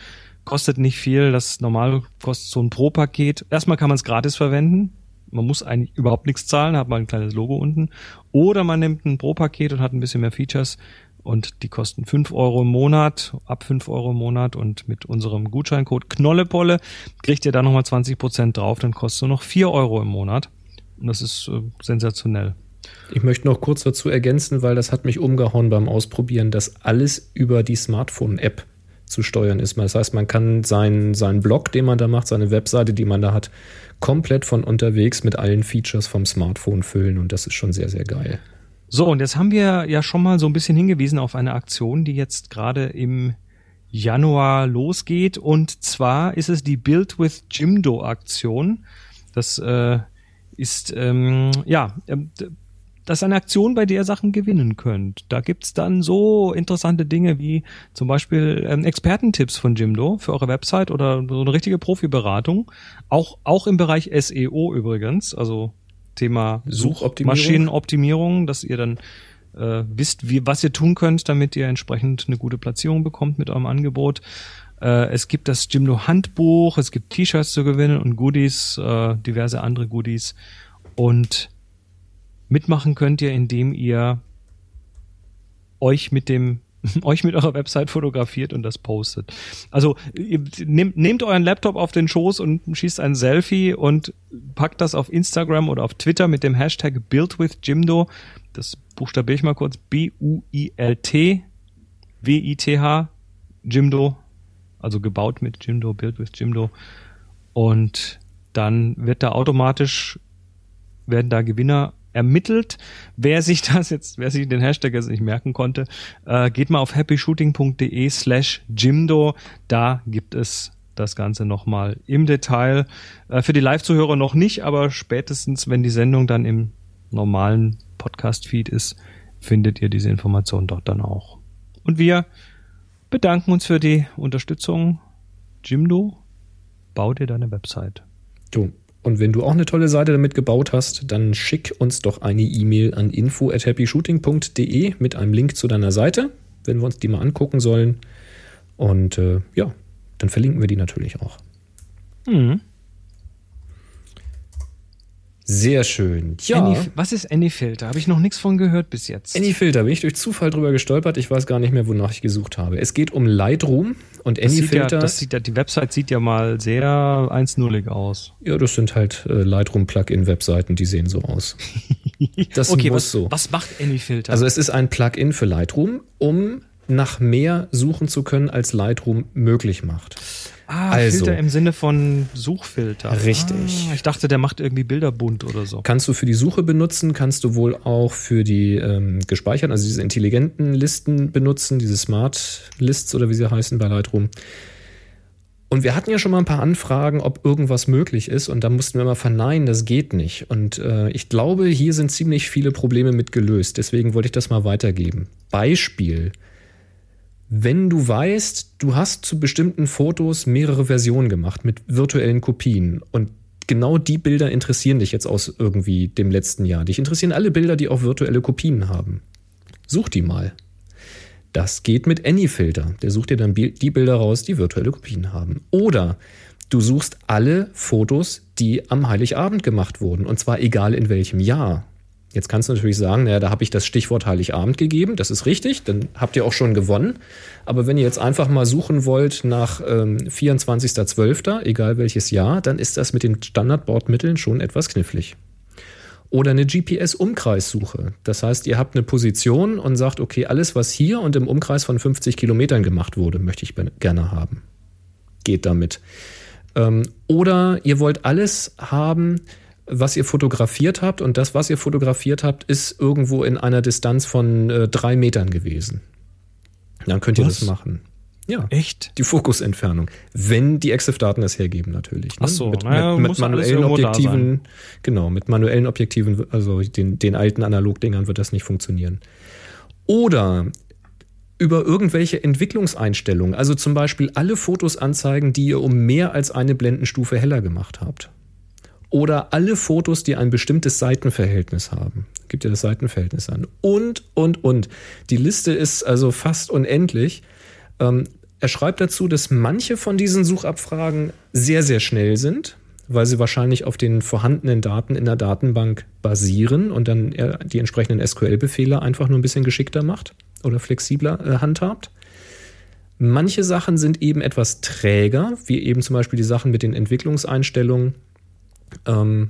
kostet nicht viel. Das normal kostet so ein Pro-Paket. Erstmal kann man es gratis verwenden. Man muss eigentlich überhaupt nichts zahlen, hat mal ein kleines Logo unten. Oder man nimmt ein Pro-Paket und hat ein bisschen mehr Features und die kosten fünf Euro im Monat, ab fünf Euro im Monat und mit unserem Gutscheincode Knollepolle kriegt ihr da nochmal 20 Prozent drauf, dann kostet nur noch vier Euro im Monat. Und das ist äh, sensationell. Ich möchte noch kurz dazu ergänzen, weil das hat mich umgehauen beim Ausprobieren, dass alles über die Smartphone-App zu steuern ist. Das heißt, man kann seinen, seinen Blog, den man da macht, seine Webseite, die man da hat, komplett von unterwegs mit allen Features vom Smartphone füllen und das ist schon sehr, sehr geil. So, und jetzt haben wir ja schon mal so ein bisschen hingewiesen auf eine Aktion, die jetzt gerade im Januar losgeht und zwar ist es die Build with Jimdo Aktion. Das äh, ist ähm, ja ähm, das ist eine Aktion, bei der ihr Sachen gewinnen könnt. Da gibt's dann so interessante Dinge wie zum Beispiel ähm, Expertentipps von Jimdo für eure Website oder so eine richtige Profiberatung. Auch, auch im Bereich SEO übrigens, also Thema Suchoptimierung. Maschinenoptimierung, dass ihr dann äh, wisst, wie, was ihr tun könnt, damit ihr entsprechend eine gute Platzierung bekommt mit eurem Angebot. Äh, es gibt das Jimdo Handbuch, es gibt T-Shirts zu gewinnen und Goodies, äh, diverse andere Goodies. Und Mitmachen könnt ihr, indem ihr euch mit dem euch mit eurer Website fotografiert und das postet. Also nehmt, nehmt euren Laptop auf den Schoß und schießt ein Selfie und packt das auf Instagram oder auf Twitter mit dem Hashtag BuildWithJimdo. Das buchstabiere ich mal kurz. B-U-I-L-T W-I-T-H Jimdo. Also gebaut mit Jimdo, Build with Jimdo. Und dann wird da automatisch werden da Gewinner ermittelt. Wer sich das jetzt, wer sich den Hashtag jetzt nicht merken konnte, äh, geht mal auf happyshooting.de slash Jimdo. Da gibt es das Ganze nochmal im Detail. Äh, für die Live-Zuhörer noch nicht, aber spätestens, wenn die Sendung dann im normalen Podcast-Feed ist, findet ihr diese Information dort dann auch. Und wir bedanken uns für die Unterstützung. Jimdo, bau dir deine Website. Du, und wenn du auch eine tolle Seite damit gebaut hast, dann schick uns doch eine E-Mail an info at happyshooting.de mit einem Link zu deiner Seite, wenn wir uns die mal angucken sollen. Und äh, ja, dann verlinken wir die natürlich auch. Mhm. Sehr schön. Ja. Any, was ist Anyfilter? Habe ich noch nichts von gehört bis jetzt. Anyfilter, bin ich durch Zufall drüber gestolpert. Ich weiß gar nicht mehr, wonach ich gesucht habe. Es geht um Lightroom und das sieht ja, Anyfilter. das sieht ja, die Website sieht ja mal sehr 1.0ig aus. Ja, das sind halt äh, Lightroom-Plugin-Webseiten, die sehen so aus. Das okay, muss was, so. was macht Anyfilter? Also es ist ein Plugin für Lightroom, um nach mehr suchen zu können, als Lightroom möglich macht. Ah, also- Filter im Sinne von Suchfilter. Richtig. Ah, ich dachte, der macht irgendwie Bilder bunt oder so. Kannst du für die Suche benutzen, kannst du wohl auch für die ähm, gespeicherten, also diese intelligenten Listen benutzen, diese Smart Lists oder wie sie heißen bei Lightroom. Und wir hatten ja schon mal ein paar Anfragen, ob irgendwas möglich ist, und da mussten wir mal verneinen, das geht nicht. Und äh, ich glaube, hier sind ziemlich viele Probleme mit gelöst. Deswegen wollte ich das mal weitergeben. Beispiel. Wenn du weißt, du hast zu bestimmten Fotos mehrere Versionen gemacht mit virtuellen Kopien und genau die Bilder interessieren dich jetzt aus irgendwie dem letzten Jahr. Dich interessieren alle Bilder, die auch virtuelle Kopien haben. Such die mal. Das geht mit Anyfilter. Der sucht dir dann die Bilder raus, die virtuelle Kopien haben. Oder du suchst alle Fotos, die am Heiligabend gemacht wurden. Und zwar egal in welchem Jahr. Jetzt kannst du natürlich sagen, naja, da habe ich das Stichwort Heiligabend gegeben. Das ist richtig, dann habt ihr auch schon gewonnen. Aber wenn ihr jetzt einfach mal suchen wollt nach ähm, 24.12., egal welches Jahr, dann ist das mit den Standardbordmitteln schon etwas knifflig. Oder eine GPS-Umkreissuche. Das heißt, ihr habt eine Position und sagt, okay, alles, was hier und im Umkreis von 50 Kilometern gemacht wurde, möchte ich gerne haben. Geht damit. Ähm, oder ihr wollt alles haben, was ihr fotografiert habt und das, was ihr fotografiert habt, ist irgendwo in einer Distanz von äh, drei Metern gewesen. Dann könnt ihr Was? das machen. Ja. Echt? Die Fokusentfernung. Wenn die EXIF-Daten das hergeben, natürlich. ne? Ach so, mit, naja, mit, mit manuellen Objektiven, genau, mit manuellen Objektiven, also den, den alten Analogdingern wird das nicht funktionieren. Oder über irgendwelche Entwicklungseinstellungen, also zum Beispiel alle Fotos anzeigen, die ihr um mehr als eine Blendenstufe heller gemacht habt. Oder alle Fotos, die ein bestimmtes Seitenverhältnis haben. Gibt ja das Seitenverhältnis an. Und, und, und. Die Liste ist also fast unendlich. Ähm, er schreibt dazu, dass manche von diesen Suchabfragen sehr, sehr schnell sind, weil sie wahrscheinlich auf den vorhandenen Daten in der Datenbank basieren und dann die entsprechenden SQL-Befehle einfach nur ein bisschen geschickter macht oder flexibler äh, handhabt. Manche Sachen sind eben etwas träger, wie eben zum Beispiel die Sachen mit den Entwicklungseinstellungen. Ähm,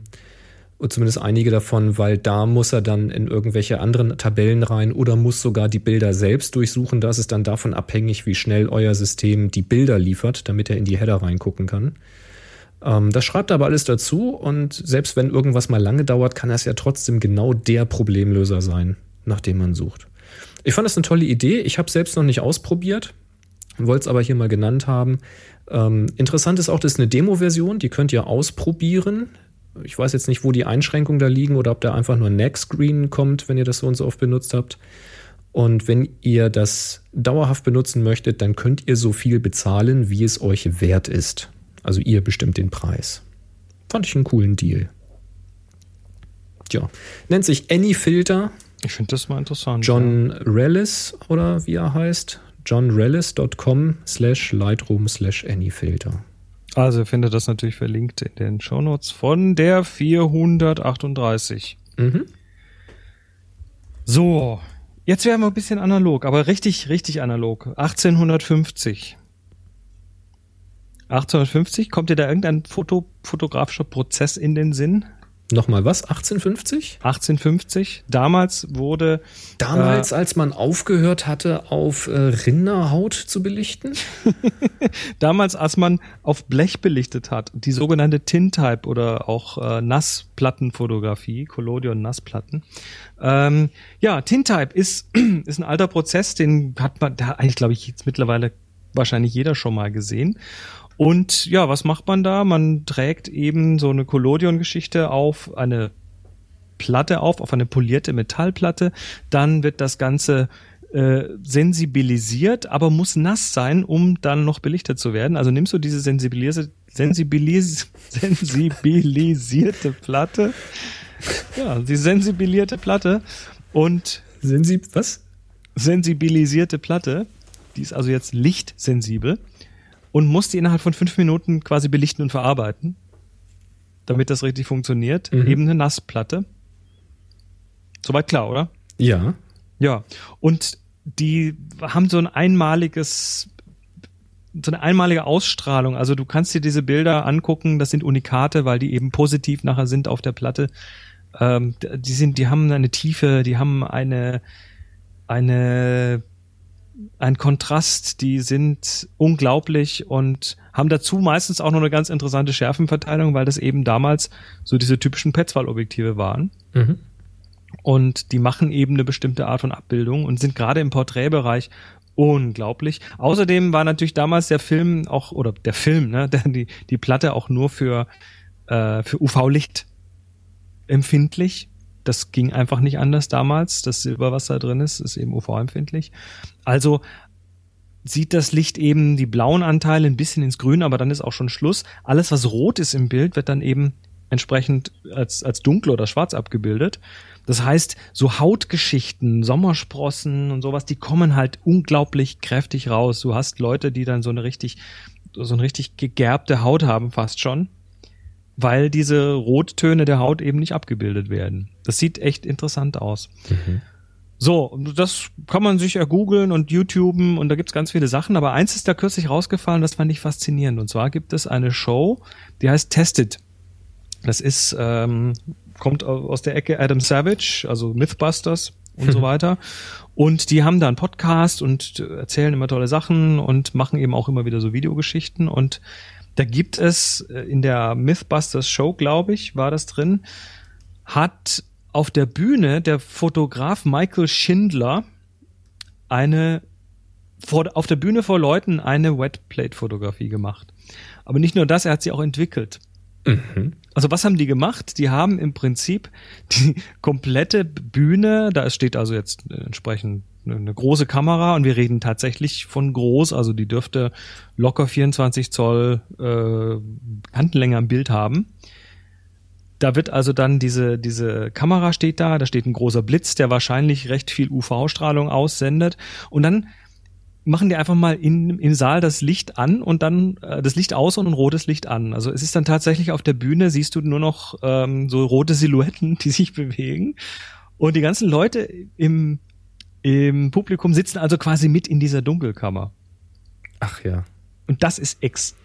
und zumindest einige davon, weil da muss er dann in irgendwelche anderen Tabellen rein oder muss sogar die Bilder selbst durchsuchen. Da ist es dann davon abhängig, wie schnell euer System die Bilder liefert, damit er in die Header reingucken kann. Ähm, das schreibt er aber alles dazu und selbst wenn irgendwas mal lange dauert, kann das ja trotzdem genau der Problemlöser sein, nach dem man sucht. Ich fand das eine tolle Idee. Ich habe selbst noch nicht ausprobiert, wollte es aber hier mal genannt haben. Ähm, interessant ist auch, das ist eine Demo-Version, die könnt ihr ausprobieren. Ich weiß jetzt nicht, wo die Einschränkungen da liegen oder ob da einfach nur ein Neck-Screen kommt, wenn ihr das so und so oft benutzt habt. Und wenn ihr das dauerhaft benutzen möchtet, dann könnt ihr so viel bezahlen, wie es euch wert ist. Also ihr bestimmt den Preis. Fand ich einen coolen Deal. Tja, nennt sich Anyfilter. Ich finde das mal interessant. John Rellis oder wie er heißt. johnrellis.com slash Lightroom slash Anyfilter. Also ihr findet das natürlich verlinkt in den Shownotes von der 438. Mhm. So, jetzt werden wir ein bisschen analog, aber richtig, richtig analog. 1850. 1850, kommt dir da irgendein Foto, fotografischer Prozess in den Sinn? Nochmal was? 1850? 1850. Damals wurde Damals, als man aufgehört hatte, auf äh, Rinderhaut zu belichten? damals, als man auf Blech belichtet hat, die sogenannte Tintype oder auch äh, Nassplattenfotografie, Collodion Nassplatten. Ähm, ja, Tintype ist, ist ein alter Prozess, den hat man da eigentlich, glaube ich, jetzt mittlerweile wahrscheinlich jeder schon mal gesehen. Und ja, was macht man da? Man trägt eben so eine Collodion-Geschichte auf eine Platte auf, auf eine polierte Metallplatte. Dann wird das Ganze äh, sensibilisiert, aber muss nass sein, um dann noch belichtet zu werden. Also nimmst du diese sensibilisierte, sensibilis sensibilisierte Platte, ja, die sensibilierte Platte und Sensi was? sensibilisierte Platte, die ist also jetzt lichtsensibel und musst die innerhalb von fünf Minuten quasi belichten und verarbeiten. damit das richtig funktioniert, Mhm. eben eine Nassplatte. Soweit klar, oder? Ja. Ja. Und die haben so ein einmaliges, so eine einmalige Ausstrahlung. Also du kannst dir diese Bilder angucken, das sind Unikate, weil die eben positiv nachher sind auf der Platte. Ähm, die sind, die haben eine Tiefe, die haben eine, eine, ein Kontrast, die sind unglaublich und haben dazu meistens auch noch eine ganz interessante Schärfenverteilung, weil das eben damals so diese typischen Petzval-Objektive waren. Mhm. Und die machen eben eine bestimmte Art von Abbildung und sind gerade im Porträtbereich unglaublich. Außerdem war natürlich damals der Film auch, oder der Film, ne, der, die, die Platte auch nur für, äh, für UV-Licht empfindlich. Das ging einfach nicht anders damals. Das Silber, was da drin ist, ist eben UV-empfindlich. Also sieht das Licht eben die blauen Anteile ein bisschen ins Grün, aber dann ist auch schon Schluss. Alles, was rot ist im Bild, wird dann eben entsprechend als, als dunkel oder schwarz abgebildet. Das heißt, so Hautgeschichten, Sommersprossen und sowas, die kommen halt unglaublich kräftig raus. Du hast Leute, die dann so eine richtig, so eine richtig gegerbte Haut haben fast schon, weil diese Rottöne der Haut eben nicht abgebildet werden. Das sieht echt interessant aus. So, und das kann man sich ja googeln und YouTuben und da gibt's ganz viele Sachen, aber eins ist da kürzlich rausgefallen, das fand ich faszinierend. Und zwar gibt es eine Show, die heißt Tested. Das ist, ähm, kommt au- aus der Ecke Adam Savage, also Mythbusters und so weiter. Und die haben da einen Podcast und erzählen immer tolle Sachen und machen eben auch immer wieder so Videogeschichten. Und da gibt es äh, in der Mythbusters Show, glaube ich, war das drin, hat auf der Bühne der Fotograf Michael Schindler eine vor, auf der Bühne vor Leuten eine Wetplate-Fotografie gemacht. Aber nicht nur das, er hat sie auch entwickelt. Also was haben die gemacht? Die haben im Prinzip die komplette Bühne, da steht also jetzt entsprechend eine, große Kamera und wir reden tatsächlich von groß, also die dürfte locker 24 Zoll äh, Kantenlänge am Bild haben. Da wird also dann diese, diese Kamera steht da, da steht ein großer Blitz, der wahrscheinlich recht viel UV-Strahlung aussendet. Und dann machen die einfach mal in, im Saal das Licht an und dann äh, das Licht aus und ein rotes Licht an. Also es ist dann tatsächlich auf der Bühne, siehst du nur noch ähm, so rote Silhouetten, die sich bewegen. Und die ganzen Leute im, im Publikum sitzen also quasi mit in dieser Dunkelkammer. Ach ja. Und das ist extrem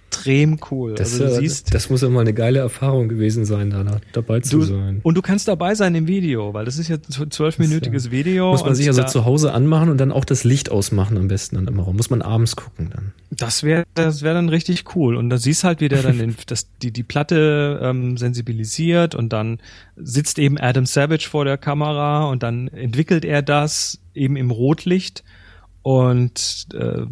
cool. Das, also du siehst, das muss ja mal eine geile Erfahrung gewesen sein, da da dabei zu du, sein. und du kannst dabei sein im Video, weil das ist ja ein zwölfminütiges Video. Muss man sich also zu Hause anmachen und dann auch das Licht ausmachen am besten dann immer. Muss man abends gucken dann. Das wäre das wäre dann richtig cool. Und da siehst halt, wie der dann den, das, die, die Platte ähm, sensibilisiert und dann sitzt eben Adam Savage vor der Kamera und dann entwickelt er das eben im Rotlicht und äh,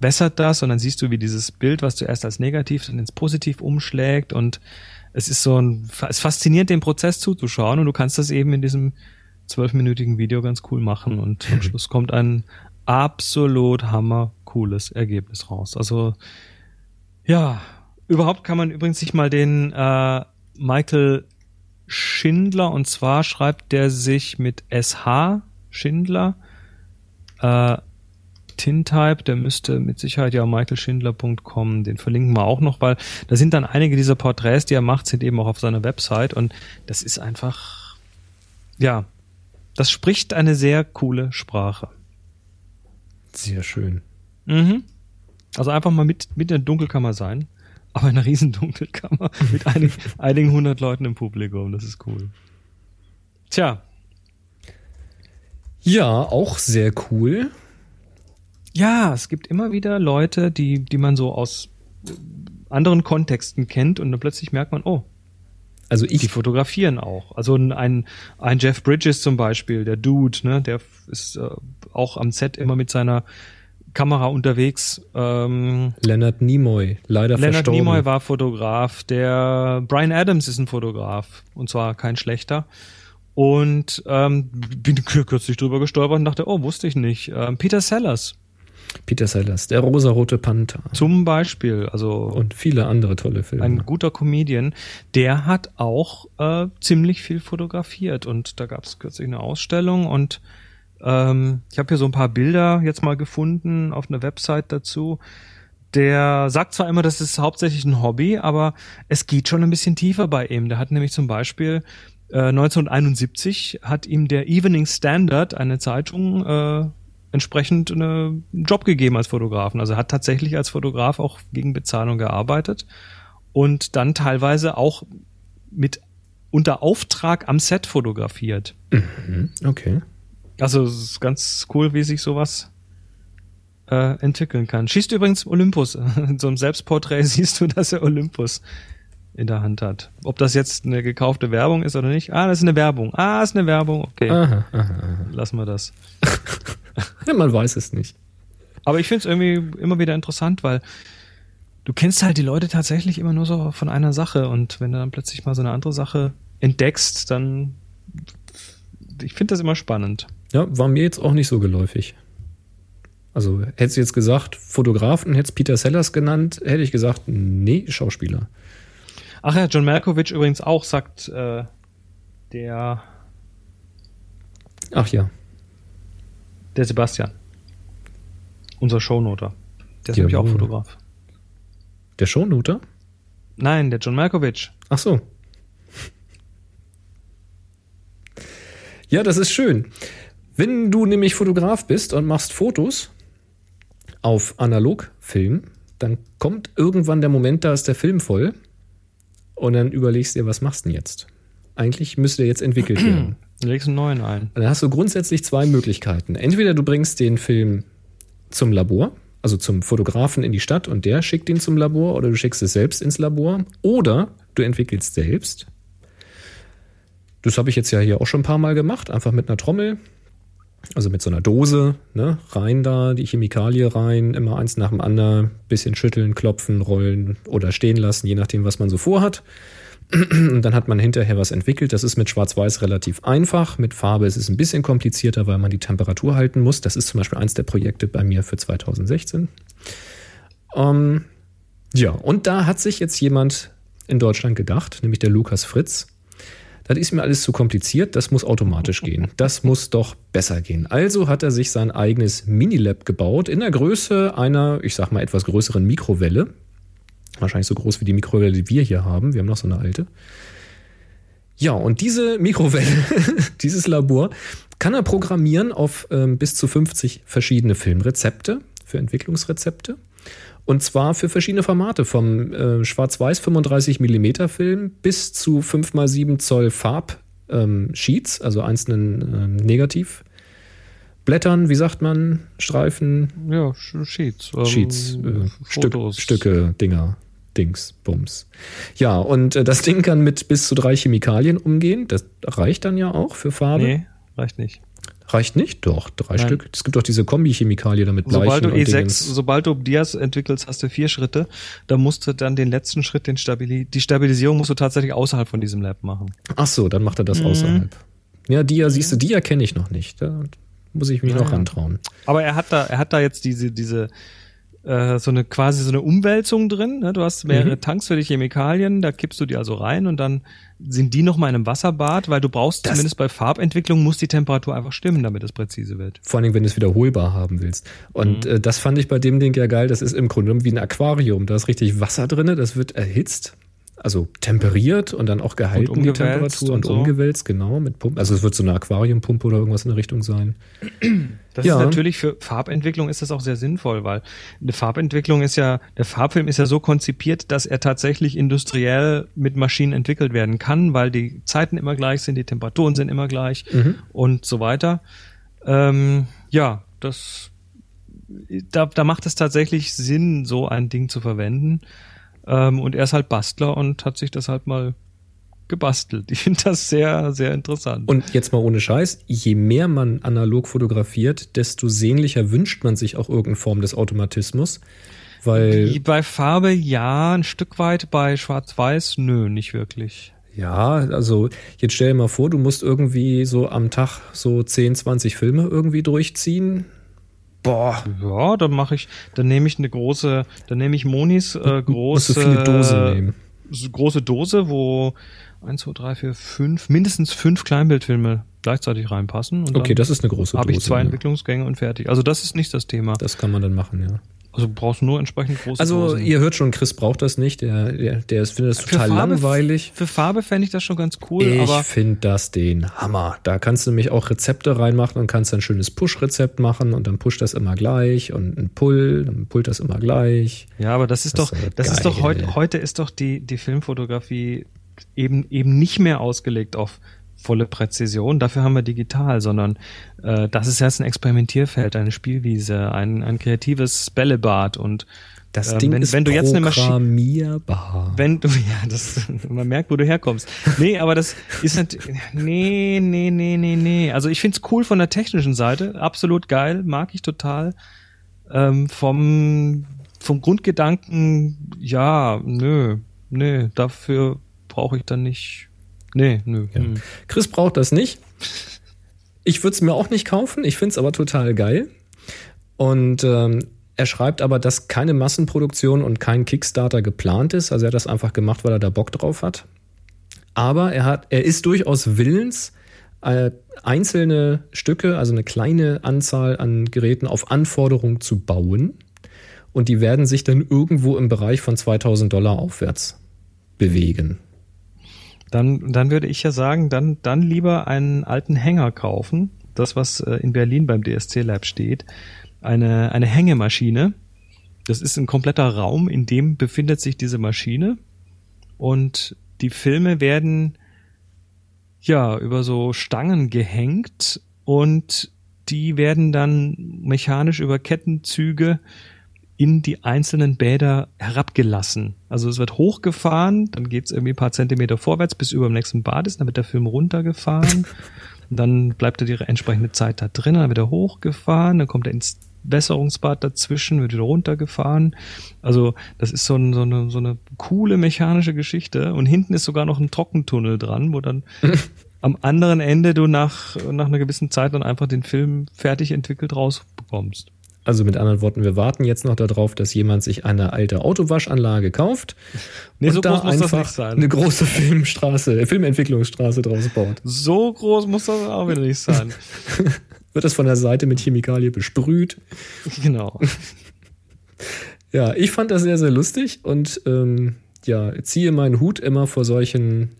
wässert das und dann siehst du, wie dieses Bild, was zuerst als negativ dann ins Positiv umschlägt und es ist so ein, es fasziniert den Prozess zuzuschauen und du kannst das eben in diesem zwölfminütigen Video ganz cool machen und am Schluss kommt ein absolut hammer cooles Ergebnis raus. Also ja, überhaupt kann man übrigens sich mal den äh, Michael Schindler und zwar schreibt der sich mit SH Schindler äh, Tintype, der müsste mit Sicherheit ja michaelschindler.com, den verlinken wir auch noch, weil da sind dann einige dieser Porträts, die er macht, sind eben auch auf seiner Website und das ist einfach, ja, das spricht eine sehr coole Sprache. Sehr schön. Mhm. Also einfach mal mit, mit in der Dunkelkammer sein, aber in einer riesen Dunkelkammer mit einigen, einigen hundert Leuten im Publikum, das ist cool. Tja, Ja, auch sehr cool. Ja, es gibt immer wieder Leute, die, die man so aus äh, anderen Kontexten kennt und dann plötzlich merkt man, oh, Also die ich, fotografieren auch. Also ein, ein Jeff Bridges zum Beispiel, der Dude, ne, der ist äh, auch am Set immer mit seiner Kamera unterwegs. Ähm, Leonard Nimoy, leider Leonard verstorben. Nimoy war Fotograf, der Brian Adams ist ein Fotograf und zwar kein schlechter. Und ähm, bin kürzlich drüber gestolpert und dachte, oh, wusste ich nicht. Ähm, Peter Sellers Peter Sellers, der rosarote Panther. zum Beispiel, also Und viele andere tolle Filme. ein guter Comedian, der hat auch äh, ziemlich viel fotografiert und da gab es kürzlich eine Ausstellung und ähm, ich habe hier so ein paar Bilder jetzt mal gefunden auf einer Website dazu. der sagt zwar immer, das ist hauptsächlich ein Hobby, aber es geht schon ein bisschen tiefer bei ihm. Der hat nämlich zum Beispiel äh, 1971 hat ihm der Evening Standard, eine Zeitung, äh, entsprechend eine, einen Job gegeben als Fotografen. Also hat tatsächlich als Fotograf auch gegen Bezahlung gearbeitet und dann teilweise auch mit unter Auftrag am Set fotografiert. Mhm, okay. Also es ist ganz cool, wie sich sowas äh, entwickeln kann. Schießt übrigens Olympus. In so einem Selbstporträt siehst du, dass er Olympus in der Hand hat. Ob das jetzt eine gekaufte Werbung ist oder nicht. Ah, das ist eine Werbung. Ah, das ist eine Werbung. Okay, Aha, aha, aha. lassen wir das. Ja, man weiß es nicht. Aber ich finde es irgendwie immer wieder interessant, weil du kennst halt die Leute tatsächlich immer nur so von einer Sache und wenn du dann plötzlich mal so eine andere Sache entdeckst, dann ich finde das immer spannend. Ja, war mir jetzt auch nicht so geläufig. Also hättest du jetzt gesagt, Fotografen, hättest Peter Sellers genannt, hätte ich gesagt, nee, Schauspieler. Ach ja, John Malkovich übrigens auch sagt äh, der Ach ja, der Sebastian, unser Shownoter. Der ist nämlich auch. Fotograf. der Shownoter? Nein, der John Malkovich. Ach so. Ja, das ist schön. Wenn du nämlich Fotograf bist und machst Fotos auf Analogfilm, dann kommt irgendwann der Moment, da ist der Film voll und dann überlegst du dir, was machst du denn jetzt? Eigentlich müsste der jetzt entwickelt werden. Du legst einen neuen ein. Dann hast du grundsätzlich zwei Möglichkeiten. Entweder du bringst den Film zum Labor, also zum Fotografen in die Stadt und der schickt ihn zum Labor oder du schickst es selbst ins Labor oder du entwickelst selbst. Das habe ich jetzt ja hier auch schon ein paar Mal gemacht, einfach mit einer Trommel, also mit so einer Dose, ne, rein da, die Chemikalie rein, immer eins nach dem anderen, bisschen schütteln, klopfen, rollen oder stehen lassen, je nachdem, was man so vorhat. Und dann hat man hinterher was entwickelt. Das ist mit Schwarz-Weiß relativ einfach. Mit Farbe ist es ein bisschen komplizierter, weil man die Temperatur halten muss. Das ist zum Beispiel eins der Projekte bei mir für 2016. Ähm, ja, und da hat sich jetzt jemand in Deutschland gedacht, nämlich der Lukas Fritz. Das ist mir alles zu kompliziert, das muss automatisch gehen. Das muss doch besser gehen. Also hat er sich sein eigenes Minilab gebaut in der Größe einer, ich sag mal, etwas größeren Mikrowelle. Wahrscheinlich so groß wie die Mikrowelle, die wir hier haben. Wir haben noch so eine alte. Ja, und diese Mikrowelle, dieses Labor, kann er programmieren auf ähm, bis zu 50 verschiedene Filmrezepte für Entwicklungsrezepte. Und zwar für verschiedene Formate, vom äh, Schwarz-Weiß 35 mm Film bis zu 5x7 Zoll Farb ähm, Sheets, also einzelnen ähm, Negativblättern, wie sagt man, Streifen, Ja, Sheets. ähm, Sheets, äh, Stück. Stücke, Dinger, Dings, Bums. Ja, und äh, das Ding kann mit bis zu drei Chemikalien umgehen. Das reicht dann ja auch für Farbe. Nee, reicht nicht. Reicht nicht? Doch, drei Nein. Stück. Es gibt doch diese Kombi-Chemikalie damit Bleichen Sobald du und E6, Dingens. sobald du Dias entwickelst, hast du vier Schritte. Da musst du dann den letzten Schritt, den Stabili die Stabilisierung musst du tatsächlich außerhalb von diesem Lab machen. Ach so, dann macht er Mhm. das außerhalb. Ja, Dia, siehst du, Dia kenne ich noch nicht. Da muss ich mich noch rantrauen. Aber er hat da, er hat da jetzt diese, diese, äh, so eine quasi so eine Umwälzung drin. Ne? Du hast mehrere Mhm. Tanks für die Chemikalien, da kippst du die also rein und dann sind die nochmal in einem Wasserbad, weil du brauchst Das- zumindest bei Farbentwicklung muss die Temperatur einfach stimmen, damit es präzise wird. Vor allen Dingen, wenn du es wiederholbar haben willst. Und Mhm. äh, das fand ich bei dem Ding ja geil. Das ist im Grunde genommen wie ein Aquarium. Da ist richtig Wasser drin, das wird erhitzt. Also temperiert und dann auch gehalten, Und die Temperatur und, und so. umgewälzt, genau, mit Pumpen. Also es wird so eine Aquariumpumpe oder irgendwas in der Richtung sein. Das Ja. ist natürlich für Farbentwicklung ist das auch sehr sinnvoll, weil eine Farbentwicklung ist ja, der Farbfilm ist ja so konzipiert, dass er tatsächlich industriell mit Maschinen entwickelt werden kann, weil die Zeiten immer gleich sind, die Temperaturen sind immer gleich und so weiter. Ähm, ja, das, da, da macht es tatsächlich Sinn, so ein Ding zu verwenden. Ähm, und er ist halt Bastler und hat sich das halt mal gebastelt. Ich finde das sehr, sehr interessant. Und jetzt mal ohne Scheiß, je mehr man analog fotografiert, desto sehnlicher wünscht man sich auch irgendeine Form des Automatismus. Weil, bei Farbe ja, ein Stück weit, bei Schwarz-Weiß nö, nicht wirklich. ja, also jetzt stell dir mal vor, du musst irgendwie so am Tag so 10, 20 Filme irgendwie durchziehen. Boah, Ja, dann mache ich, dann nehme ich eine große, dann nehme ich Monis äh, große, du viele Dosen nehmen. so große Dose, wo eins, zwei, drei, vier, fünf, mindestens fünf Kleinbildfilme gleichzeitig reinpassen. Und Okay, das ist eine große habe ich Dose, zwei ja. Entwicklungsgänge und fertig. Also das ist nicht das Thema. Das kann man dann machen, ja. Also brauchst du nur entsprechend große Also Dosen. ihr hört schon, Chris braucht das nicht. Der, der, der findet das total Farbe- langweilig. Für Farbe fände ich das schon ganz cool, Ich finde das den Hammer. Da kannst du nämlich auch Rezepte reinmachen und kannst ein schönes Push-Rezept machen und dann pusht das immer gleich und ein Pull, dann pullt das immer gleich. ja, aber das ist Das doch, das ist doch geil. heute, heute ist doch die, die Filmfotografie eben, eben nicht mehr ausgelegt auf volle Präzision. Dafür haben wir digital, sondern äh, das ist jetzt ein Experimentierfeld, eine Spielwiese, ein, ein kreatives Bällebad und Das ähm, Ding wenn, ist wenn du jetzt eine Maschine. Wenn du, ja, das, man merkt, wo du herkommst. Nee, aber das ist nicht, nee, nee, nee, nee, nee. Also ich find's cool von der technischen Seite, absolut geil, mag ich total. Ähm, vom, vom Grundgedanken, ja, nö, nö, dafür brauche ich dann nicht, nee, nö. hm. Chris braucht das nicht. Ich würde es mir auch nicht kaufen. Ich finde es aber total geil. Und ähm, er schreibt aber, dass keine Massenproduktion und kein Kickstarter geplant ist. Also er hat das einfach gemacht, weil er da Bock drauf hat. Aber er hat, er ist durchaus willens, äh, einzelne Stücke, also eine kleine Anzahl an Geräten auf Anforderung zu bauen. Und die werden sich dann irgendwo im Bereich von 2000 Dollar aufwärts bewegen. Dann, dann würde ich ja sagen, dann, dann lieber einen alten Hänger kaufen. Das, was äh, in Berlin beim DSC Lab steht. Eine, eine Hängemaschine. Das ist ein kompletter Raum, in dem befindet sich diese Maschine. Und die Filme werden ja über so Stangen gehängt und die werden dann mechanisch über Kettenzüge in die einzelnen Bäder herabgelassen. Also es wird hochgefahren, dann geht's irgendwie ein paar Zentimeter vorwärts, bis über dem nächsten Bad ist, dann wird der Film runtergefahren, dann bleibt er die entsprechende Zeit da drin, dann wird er hochgefahren, dann kommt er ins Wässerungsbad dazwischen, wird wieder runtergefahren. Also das ist so, ein, so, eine, so eine coole mechanische Geschichte. Und hinten ist sogar noch ein Trockentunnel dran, wo dann am anderen Ende du nach, nach einer gewissen Zeit dann einfach den Film fertig entwickelt rausbekommst. Also mit anderen Worten, wir warten jetzt noch darauf, dass jemand sich eine alte Autowaschanlage kauft Nee, und so da das einfach eine große Filmstraße, Filmentwicklungsstraße draus baut. So groß muss das auch wieder nicht sein. Wird das von der Seite mit Chemikalie besprüht? genau. Ja, ich fand das sehr, sehr lustig und ähm, ja, ziehe meinen Hut immer vor solchen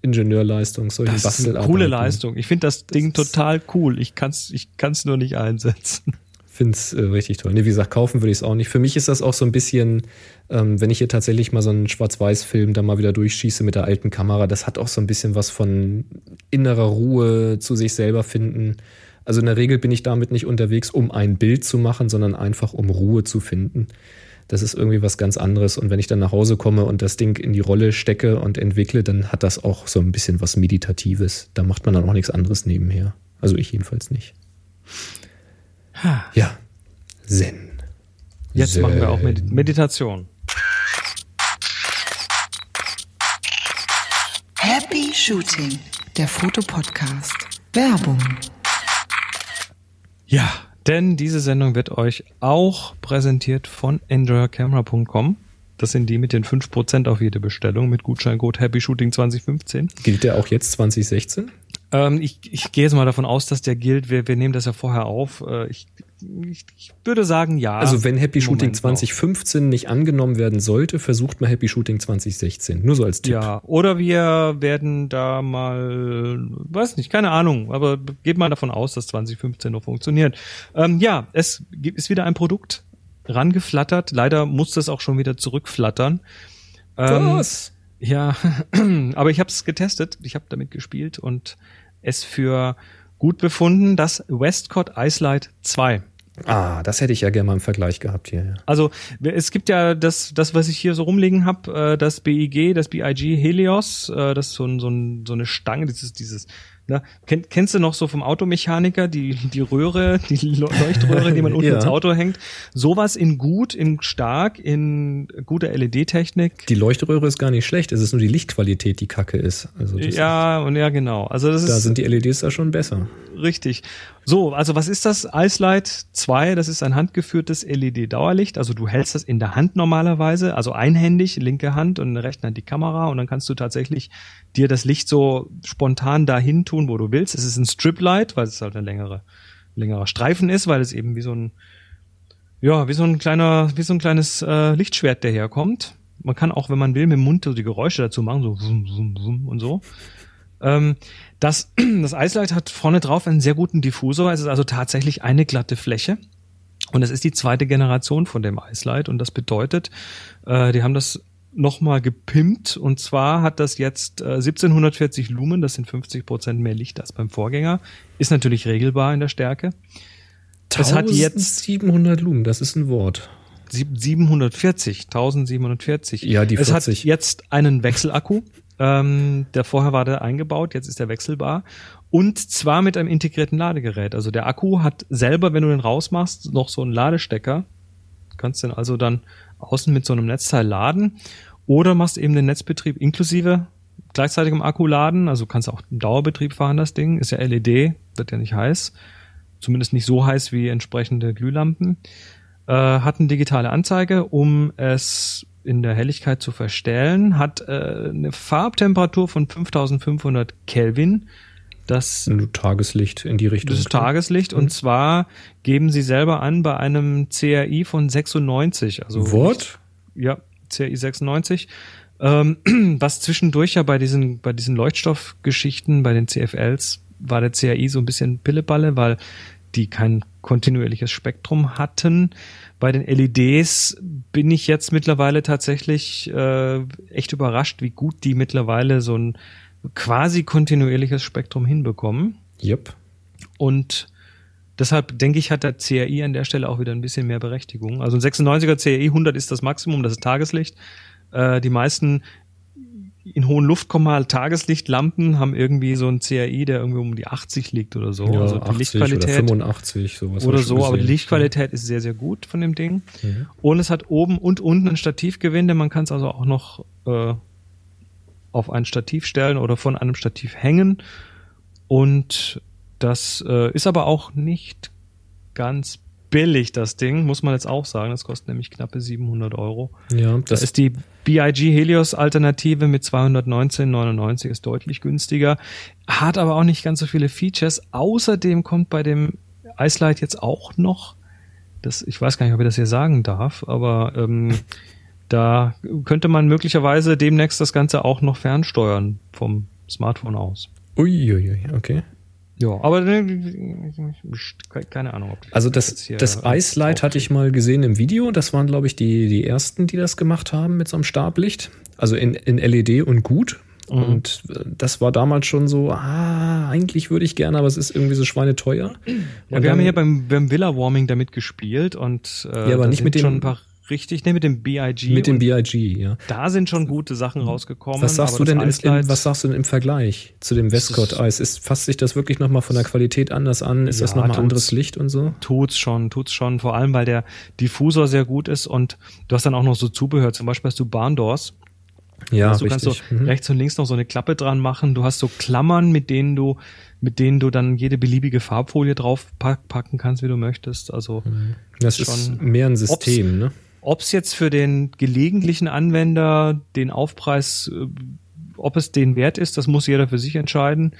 Ingenieurleistungen, solchen Das ist eine Bastelarbeiten. coole Leistung. Ich finde das Ding total cool. Ich kann's, ich kann's nur nicht einsetzen. Find's äh, richtig toll. Nee, wie gesagt, kaufen würde ich es auch nicht. Für mich ist das auch so ein bisschen, ähm, wenn ich hier tatsächlich mal so einen Schwarz-Weiß-Film da mal wieder durchschieße mit der alten Kamera, das hat auch so ein bisschen was von innerer Ruhe zu sich selber finden. Also in der Regel bin ich damit nicht unterwegs, um ein Bild zu machen, sondern einfach um Ruhe zu finden. Das ist irgendwie was ganz anderes. Und wenn ich dann nach Hause komme und das Ding in die Rolle stecke und entwickle, dann hat das auch so ein bisschen was Meditatives. Da macht man dann auch nichts anderes nebenher. Also ich jedenfalls nicht. Ja, Zen. Jetzt Zen. machen wir auch Medi Meditation. Happy Shooting, der Fotopodcast. Werbung. Ja, denn diese Sendung wird euch auch präsentiert von enjoycamera.com. Das sind die mit den 5% auf jede Bestellung mit Gutscheincode Happy Shooting 2015. Gilt der auch jetzt 2016? Ähm, ich, ich gehe jetzt mal davon aus, dass der gilt. Wir, wir nehmen das ja vorher auf. Äh, ich, ich, ich würde sagen, ja. Also wenn Happy Shooting Moment noch. 2015 nicht angenommen werden sollte, versucht mal Happy Shooting 2016. Nur so als Tipp. Ja, oder wir werden da mal, weiß nicht, keine Ahnung, aber geht mal davon aus, dass 2015 noch funktioniert. Ähm, ja, es gibt- ist wieder ein Produkt rangeflattert. Leider muss das auch schon wieder zurückflattern. Ähm, Was? Ja, aber ich habe es getestet, ich habe damit gespielt und es für gut befunden, das Westcott Icelight 2. Ah, das hätte ich ja gerne mal im Vergleich gehabt hier. Ja. Also es gibt ja das, das was ich hier so rumliegen habe, äh, das BIG, das BIG Helios, äh, das ist so, ein, so, ein, so eine Stange, dieses, dieses, ne? Kenn, kennst du noch so vom Automechaniker die, die Röhre, die Leuchtröhre, die man unten Ja. ins Auto hängt? Sowas in gut, in stark, in guter LED-Technik. Die Leuchtröhre ist gar nicht schlecht, es ist nur die Lichtqualität, die kacke ist. Also das Ja, und ja, genau. Also das ist, da ist sind die LEDs da schon besser. Richtig. So, also was ist das? Icelight 2, das ist ein handgeführtes LED-Dauerlicht. Also du hältst das in der Hand normalerweise, also einhändig, linke Hand und rechten Hand die Kamera und dann kannst du tatsächlich dir das Licht so spontan dahin tun, wo du willst. Es ist ein Striplight, weil es halt ein längere, längerer Streifen ist, weil es eben wie so ein Ja, wie so ein kleiner, wie so ein kleines äh, Lichtschwert, der herkommt. Man kann auch, wenn man will, mit dem Mund so die Geräusche dazu machen, so wum, wum, wum und so. Ähm, das, das Icelight hat vorne drauf einen sehr guten Diffusor. Es ist also tatsächlich eine glatte Fläche. Und es ist die zweite Generation von dem Icelight. Und das bedeutet, äh, die haben das nochmal gepimpt. Und zwar hat das jetzt äh, 1740 Lumen. Das sind 50 Prozent mehr Licht als beim Vorgänger. Ist natürlich regelbar in der Stärke. Es hat jetzt 700 Lumen, das ist ein Wort. sieb- 740, 1740. Ja, die Es hat 40. jetzt einen Wechselakku. Ähm, der vorher war der eingebaut, jetzt ist der wechselbar. Und zwar mit einem integrierten Ladegerät. Also der Akku hat selber, wenn du den rausmachst, noch so einen Ladestecker. Du kannst den also dann außen mit so einem Netzteil laden. Oder machst eben den Netzbetrieb inklusive gleichzeitigem Akku laden. Also kannst auch im Dauerbetrieb fahren, das Ding. Ist ja LED, wird ja nicht heiß. Zumindest nicht so heiß wie entsprechende Glühlampen äh, hat eine digitale Anzeige, um es in der Helligkeit zu verstellen, hat äh, eine Farbtemperatur von 5500 Kelvin. Das, Tageslicht in die Richtung. das ist Tageslicht und zwar geben sie selber an bei einem CRI von 96. Also Wort? ja, CRI 96. Ähm, was zwischendurch ja bei diesen, bei diesen Leuchtstoffgeschichten, bei den CFLs, war der CRI so ein bisschen Pilleballe, weil die kein kontinuierliches Spektrum hatten. Bei den LEDs bin ich jetzt mittlerweile tatsächlich äh, echt überrascht, wie gut die mittlerweile so ein quasi kontinuierliches Spektrum hinbekommen. Yep. Und deshalb denke ich, hat der CRI an der Stelle auch wieder ein bisschen mehr Berechtigung. Also ein 96er CRI 100 ist das Maximum, das ist Tageslicht. Äh, die meisten in hohen Luft kommen halt Tageslichtlampen, haben irgendwie so ein CRI, der irgendwie um die 80 liegt oder so. Ja, also die 80 oder Lichtqualität 85, sowas. oder so, aber die. Lichtqualität ist sehr, sehr gut von dem Ding. Mhm. Und es hat oben und unten ein Stativgewinde. Man kann es also auch noch äh, auf ein Stativ stellen oder von einem Stativ hängen. Und das äh, ist aber auch nicht ganz billig, das Ding, muss man jetzt auch sagen. Das kostet nämlich knappe 700 Euro. Ja, Das das ist die BIG Helios Alternative mit 219,99 ist deutlich günstiger, hat aber auch nicht ganz so viele Features. Außerdem kommt bei dem Icelight jetzt auch noch, das, ich weiß gar nicht, ob ich das hier sagen darf, aber ähm, da könnte man möglicherweise demnächst das Ganze auch noch fernsteuern vom Smartphone aus. Uiuiui, okay. Ja, aber äh, keine Ahnung. Ob Also das, das Ice-Light hatte ich mal gesehen im Video. Das waren, glaube ich, die, die ersten, die das gemacht haben mit so einem Stablicht. Also in, in LED und gut. Mhm. Und äh, das war damals schon so, ah, eigentlich würde ich gerne, aber es ist irgendwie so schweineteuer. Ja, Und wir dann- haben hier beim, beim Villa Warming damit gespielt und äh, Ja, aber nicht mit dem- schon ein paar richtig, ne, mit dem BIG. mit dem BIG, ja. Da sind schon gute Sachen rausgekommen. Was sagst du denn im, das im, was sagst du denn im Vergleich zu dem Westcott Eis? Ist, fasst sich das wirklich nochmal von der Qualität anders an? Ist das Ja, nochmal tut's. anderes Licht und so? Tut's schon, tut's schon. Vor allem, weil der Diffusor sehr gut ist und du hast dann auch noch so Zubehör. Zum Beispiel hast du Barndoors. Ja, also du kannst richtig. so Mhm. rechts und links noch so eine Klappe dran machen. Du hast so Klammern, mit denen du, mit denen du dann jede beliebige Farbfolie drauf pack, packen kannst, wie du möchtest. Also Das ist schon- mehr ein System, ne? Ob es jetzt für den gelegentlichen Anwender den Aufpreis, äh, ob es den wert ist, das muss jeder für sich entscheiden.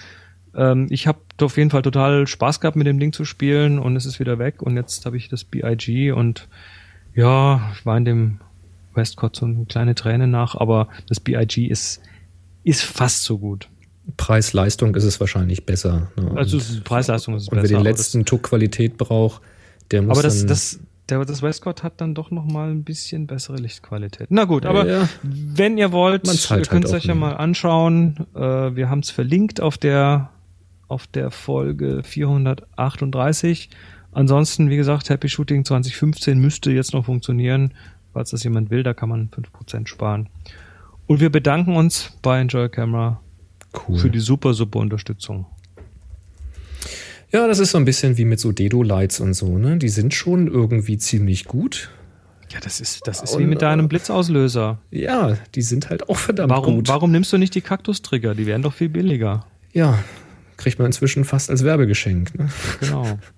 Ähm, ich habe auf jeden Fall total Spaß gehabt, mit dem Ding zu spielen und es ist wieder weg und jetzt habe ich das BIG und ja, ich war in dem Westcott so eine kleine Träne nach, aber das BIG ist, ist fast so gut. Preis-Leistung ist es wahrscheinlich besser. Ne? Also Und- Preis-Leistung ist Und wer besser, den aber letzten Tuck Qualität braucht, der muss Aber das, dann, das, der, das Westcott hat dann doch noch mal ein bisschen bessere Lichtqualität. Na gut, aber Ja. wenn ihr wollt, ihr zahlt könnt halt es euch ja mal anschauen. Äh, wir haben es verlinkt auf der auf der Folge 438. Ansonsten, wie gesagt, Happy Shooting 2015 müsste jetzt noch funktionieren. Falls das jemand will, da kann man 5% sparen. Und wir bedanken uns bei Enjoy Camera cool. für die super, super Unterstützung. Ja, das ist so ein bisschen wie mit so Dedo-Lights und so, ne? Die sind schon irgendwie ziemlich gut. Ja, das ist, das ist Und, wie mit deinem äh, Blitzauslöser. Ja, die sind halt auch verdammt Warum, gut. warum nimmst du nicht die Kaktustrigger? Die wären doch viel billiger. Ja, kriegt man inzwischen fast als Werbegeschenk. Ne? Genau.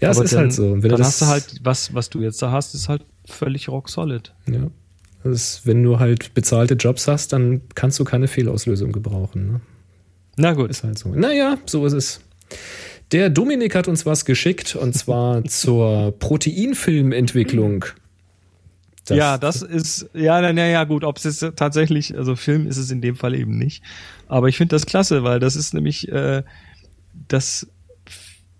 Ja, es Aber ist dann, halt so. Wenn dann hast du halt, was, was du jetzt da hast, ist halt völlig rock solid. Ja. Ist, wenn du halt bezahlte Jobs hast, dann kannst du keine Fehlauslösung gebrauchen. Ne? Na gut. Ist halt so. Naja, so ist es. Der Dominik hat uns was geschickt und zwar zur Proteinfilmentwicklung. Das ja, das ist, ja, na, ja, gut, ob es jetzt tatsächlich, also Film ist es in dem Fall eben nicht. Aber ich finde das klasse, weil das ist nämlich äh, das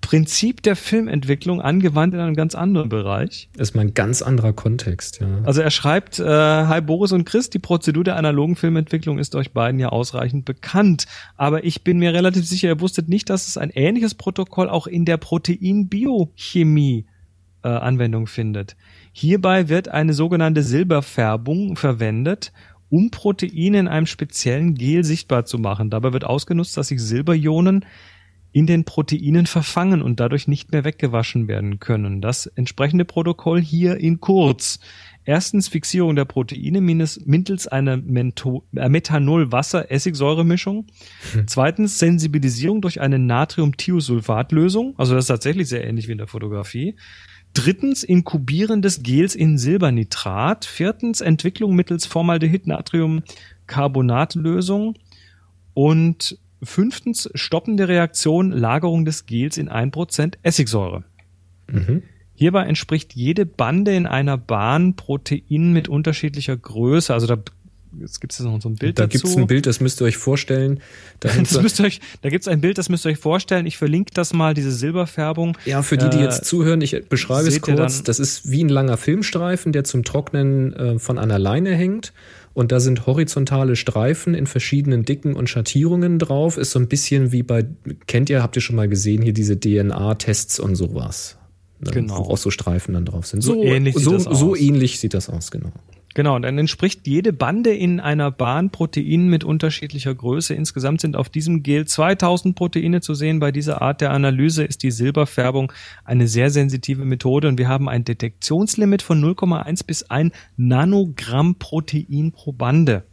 Prinzip der Filmentwicklung angewandt in einem ganz anderen Bereich. Das ist mal ein ganz anderer Kontext, ja. Also er schreibt, äh, Hi Boris und Chris, die Prozedur der analogen Filmentwicklung ist euch beiden ja ausreichend bekannt. Aber ich bin mir relativ sicher, ihr wusstet nicht, dass es ein ähnliches Protokoll auch in der Proteinbiochemie äh, Anwendung findet. Hierbei wird eine sogenannte Silberfärbung verwendet, um Proteine in einem speziellen Gel sichtbar zu machen. Dabei wird ausgenutzt, dass sich Silberionen in den Proteinen verfangen und dadurch nicht mehr weggewaschen werden können. Das entsprechende Protokoll hier in kurz. Erstens Fixierung der Proteine mittels einer äh, Methanol-Wasser-Essigsäure-Mischung. Hm. Zweitens Sensibilisierung durch eine Natrium-Thiosulfat-Lösung. Also das ist tatsächlich sehr ähnlich wie in der Fotografie. Drittens Inkubieren des Gels in Silbernitrat. Viertens Entwicklung mittels Formaldehyd-Natrium-Carbonat-Lösung. Und Fünftens, stoppende Reaktion, Lagerung des Gels in 1% Essigsäure. Mhm. Hierbei entspricht jede Bande in einer Bahn Protein mit unterschiedlicher Größe. Also da Jetzt gibt es noch so ein Bild da dazu. Da gibt es ein Bild, das müsst ihr euch vorstellen. Da, das müsst ihr euch, da gibt es ein Bild, das müsst ihr euch vorstellen. Ich verlinke das mal, diese Silberfärbung. Ja, für die, die äh, jetzt zuhören, ich beschreibe es kurz. Das ist wie ein langer Filmstreifen, der zum Trocknen äh, von einer Leine hängt. Und da sind horizontale Streifen in verschiedenen Dicken und Schattierungen drauf. Ist so ein bisschen wie bei, kennt ihr, habt ihr schon mal gesehen, hier diese DNA-Tests und sowas. Ne, genau. Wo auch so Streifen dann drauf sind. So, so ähnlich so, sieht das aus. So ähnlich sieht das aus, genau. Genau, und dann entspricht jede Bande in einer Bahn Proteinen mit unterschiedlicher Größe. Insgesamt sind auf diesem Gel 2000 Proteine zu sehen. Bei dieser Art der Analyse ist die Silberfärbung eine sehr sensitive Methode und wir haben ein Detektionslimit von 0,1 bis 1 Nanogramm Protein pro Bande.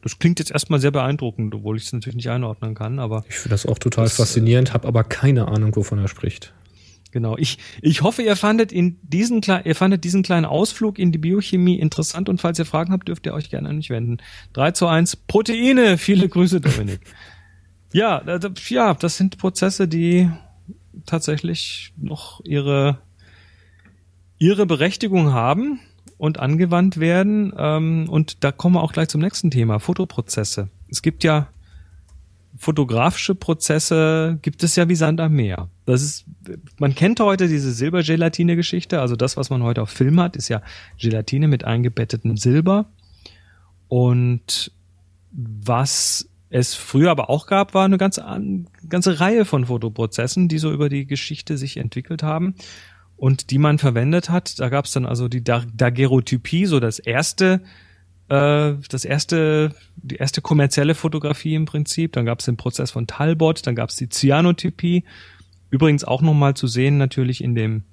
Das klingt jetzt erstmal sehr beeindruckend, obwohl ich es natürlich nicht einordnen kann, aber. Ich finde das auch total das, faszinierend, habe aber keine Ahnung, wovon er spricht. Genau. Ich, ich hoffe, ihr fandet in diesen, ihr fandet diesen kleinen Ausflug in die Biochemie interessant und falls ihr Fragen habt, dürft ihr euch gerne an mich wenden. 3 zu 1 Proteine. Viele Grüße, Dominik. ja, ja, das sind Prozesse, die tatsächlich noch ihre, ihre Berechtigung haben und angewandt werden. Ähm, und da kommen wir auch gleich zum nächsten Thema, Fotoprozesse. Es gibt ja fotografische Prozesse gibt es ja wie Sand am Meer. Das ist, man kennt heute diese Silbergelatine-Geschichte, also das, was man heute auf Film hat, ist ja Gelatine mit eingebettetem Silber. Und was es früher aber auch gab, war eine ganze, eine ganze Reihe von Fotoprozessen, die so über die Geschichte sich entwickelt haben und die man verwendet hat. Da gab es dann also die Daguerreotypie, so das erste äh, das erste, die erste kommerzielle Fotografie im Prinzip. Dann gab es den Prozess von Talbot, dann gab es die Cyanotypie. Übrigens auch nochmal zu sehen natürlich in dem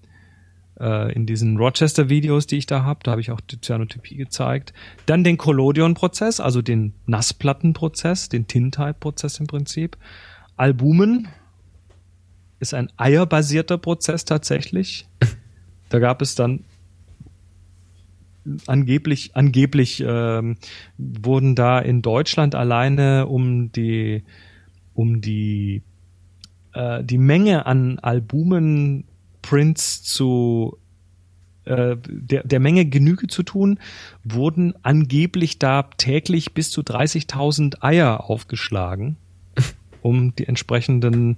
äh, in diesen Rochester-Videos, die ich da habe, da habe ich auch die Cyanotypie gezeigt. Dann den Collodion-Prozess, also den Nassplattenprozess, den Tintype-Prozess im Prinzip. Albumen ist ein eierbasierter Prozess tatsächlich. Da gab es dann angeblich, angeblich ähm, wurden da in Deutschland alleine um die, um die, äh, die Menge an Albumen, Prints zu äh, der, der Menge Genüge zu tun, wurden angeblich da täglich bis zu 30.000 Eier aufgeschlagen, um die entsprechenden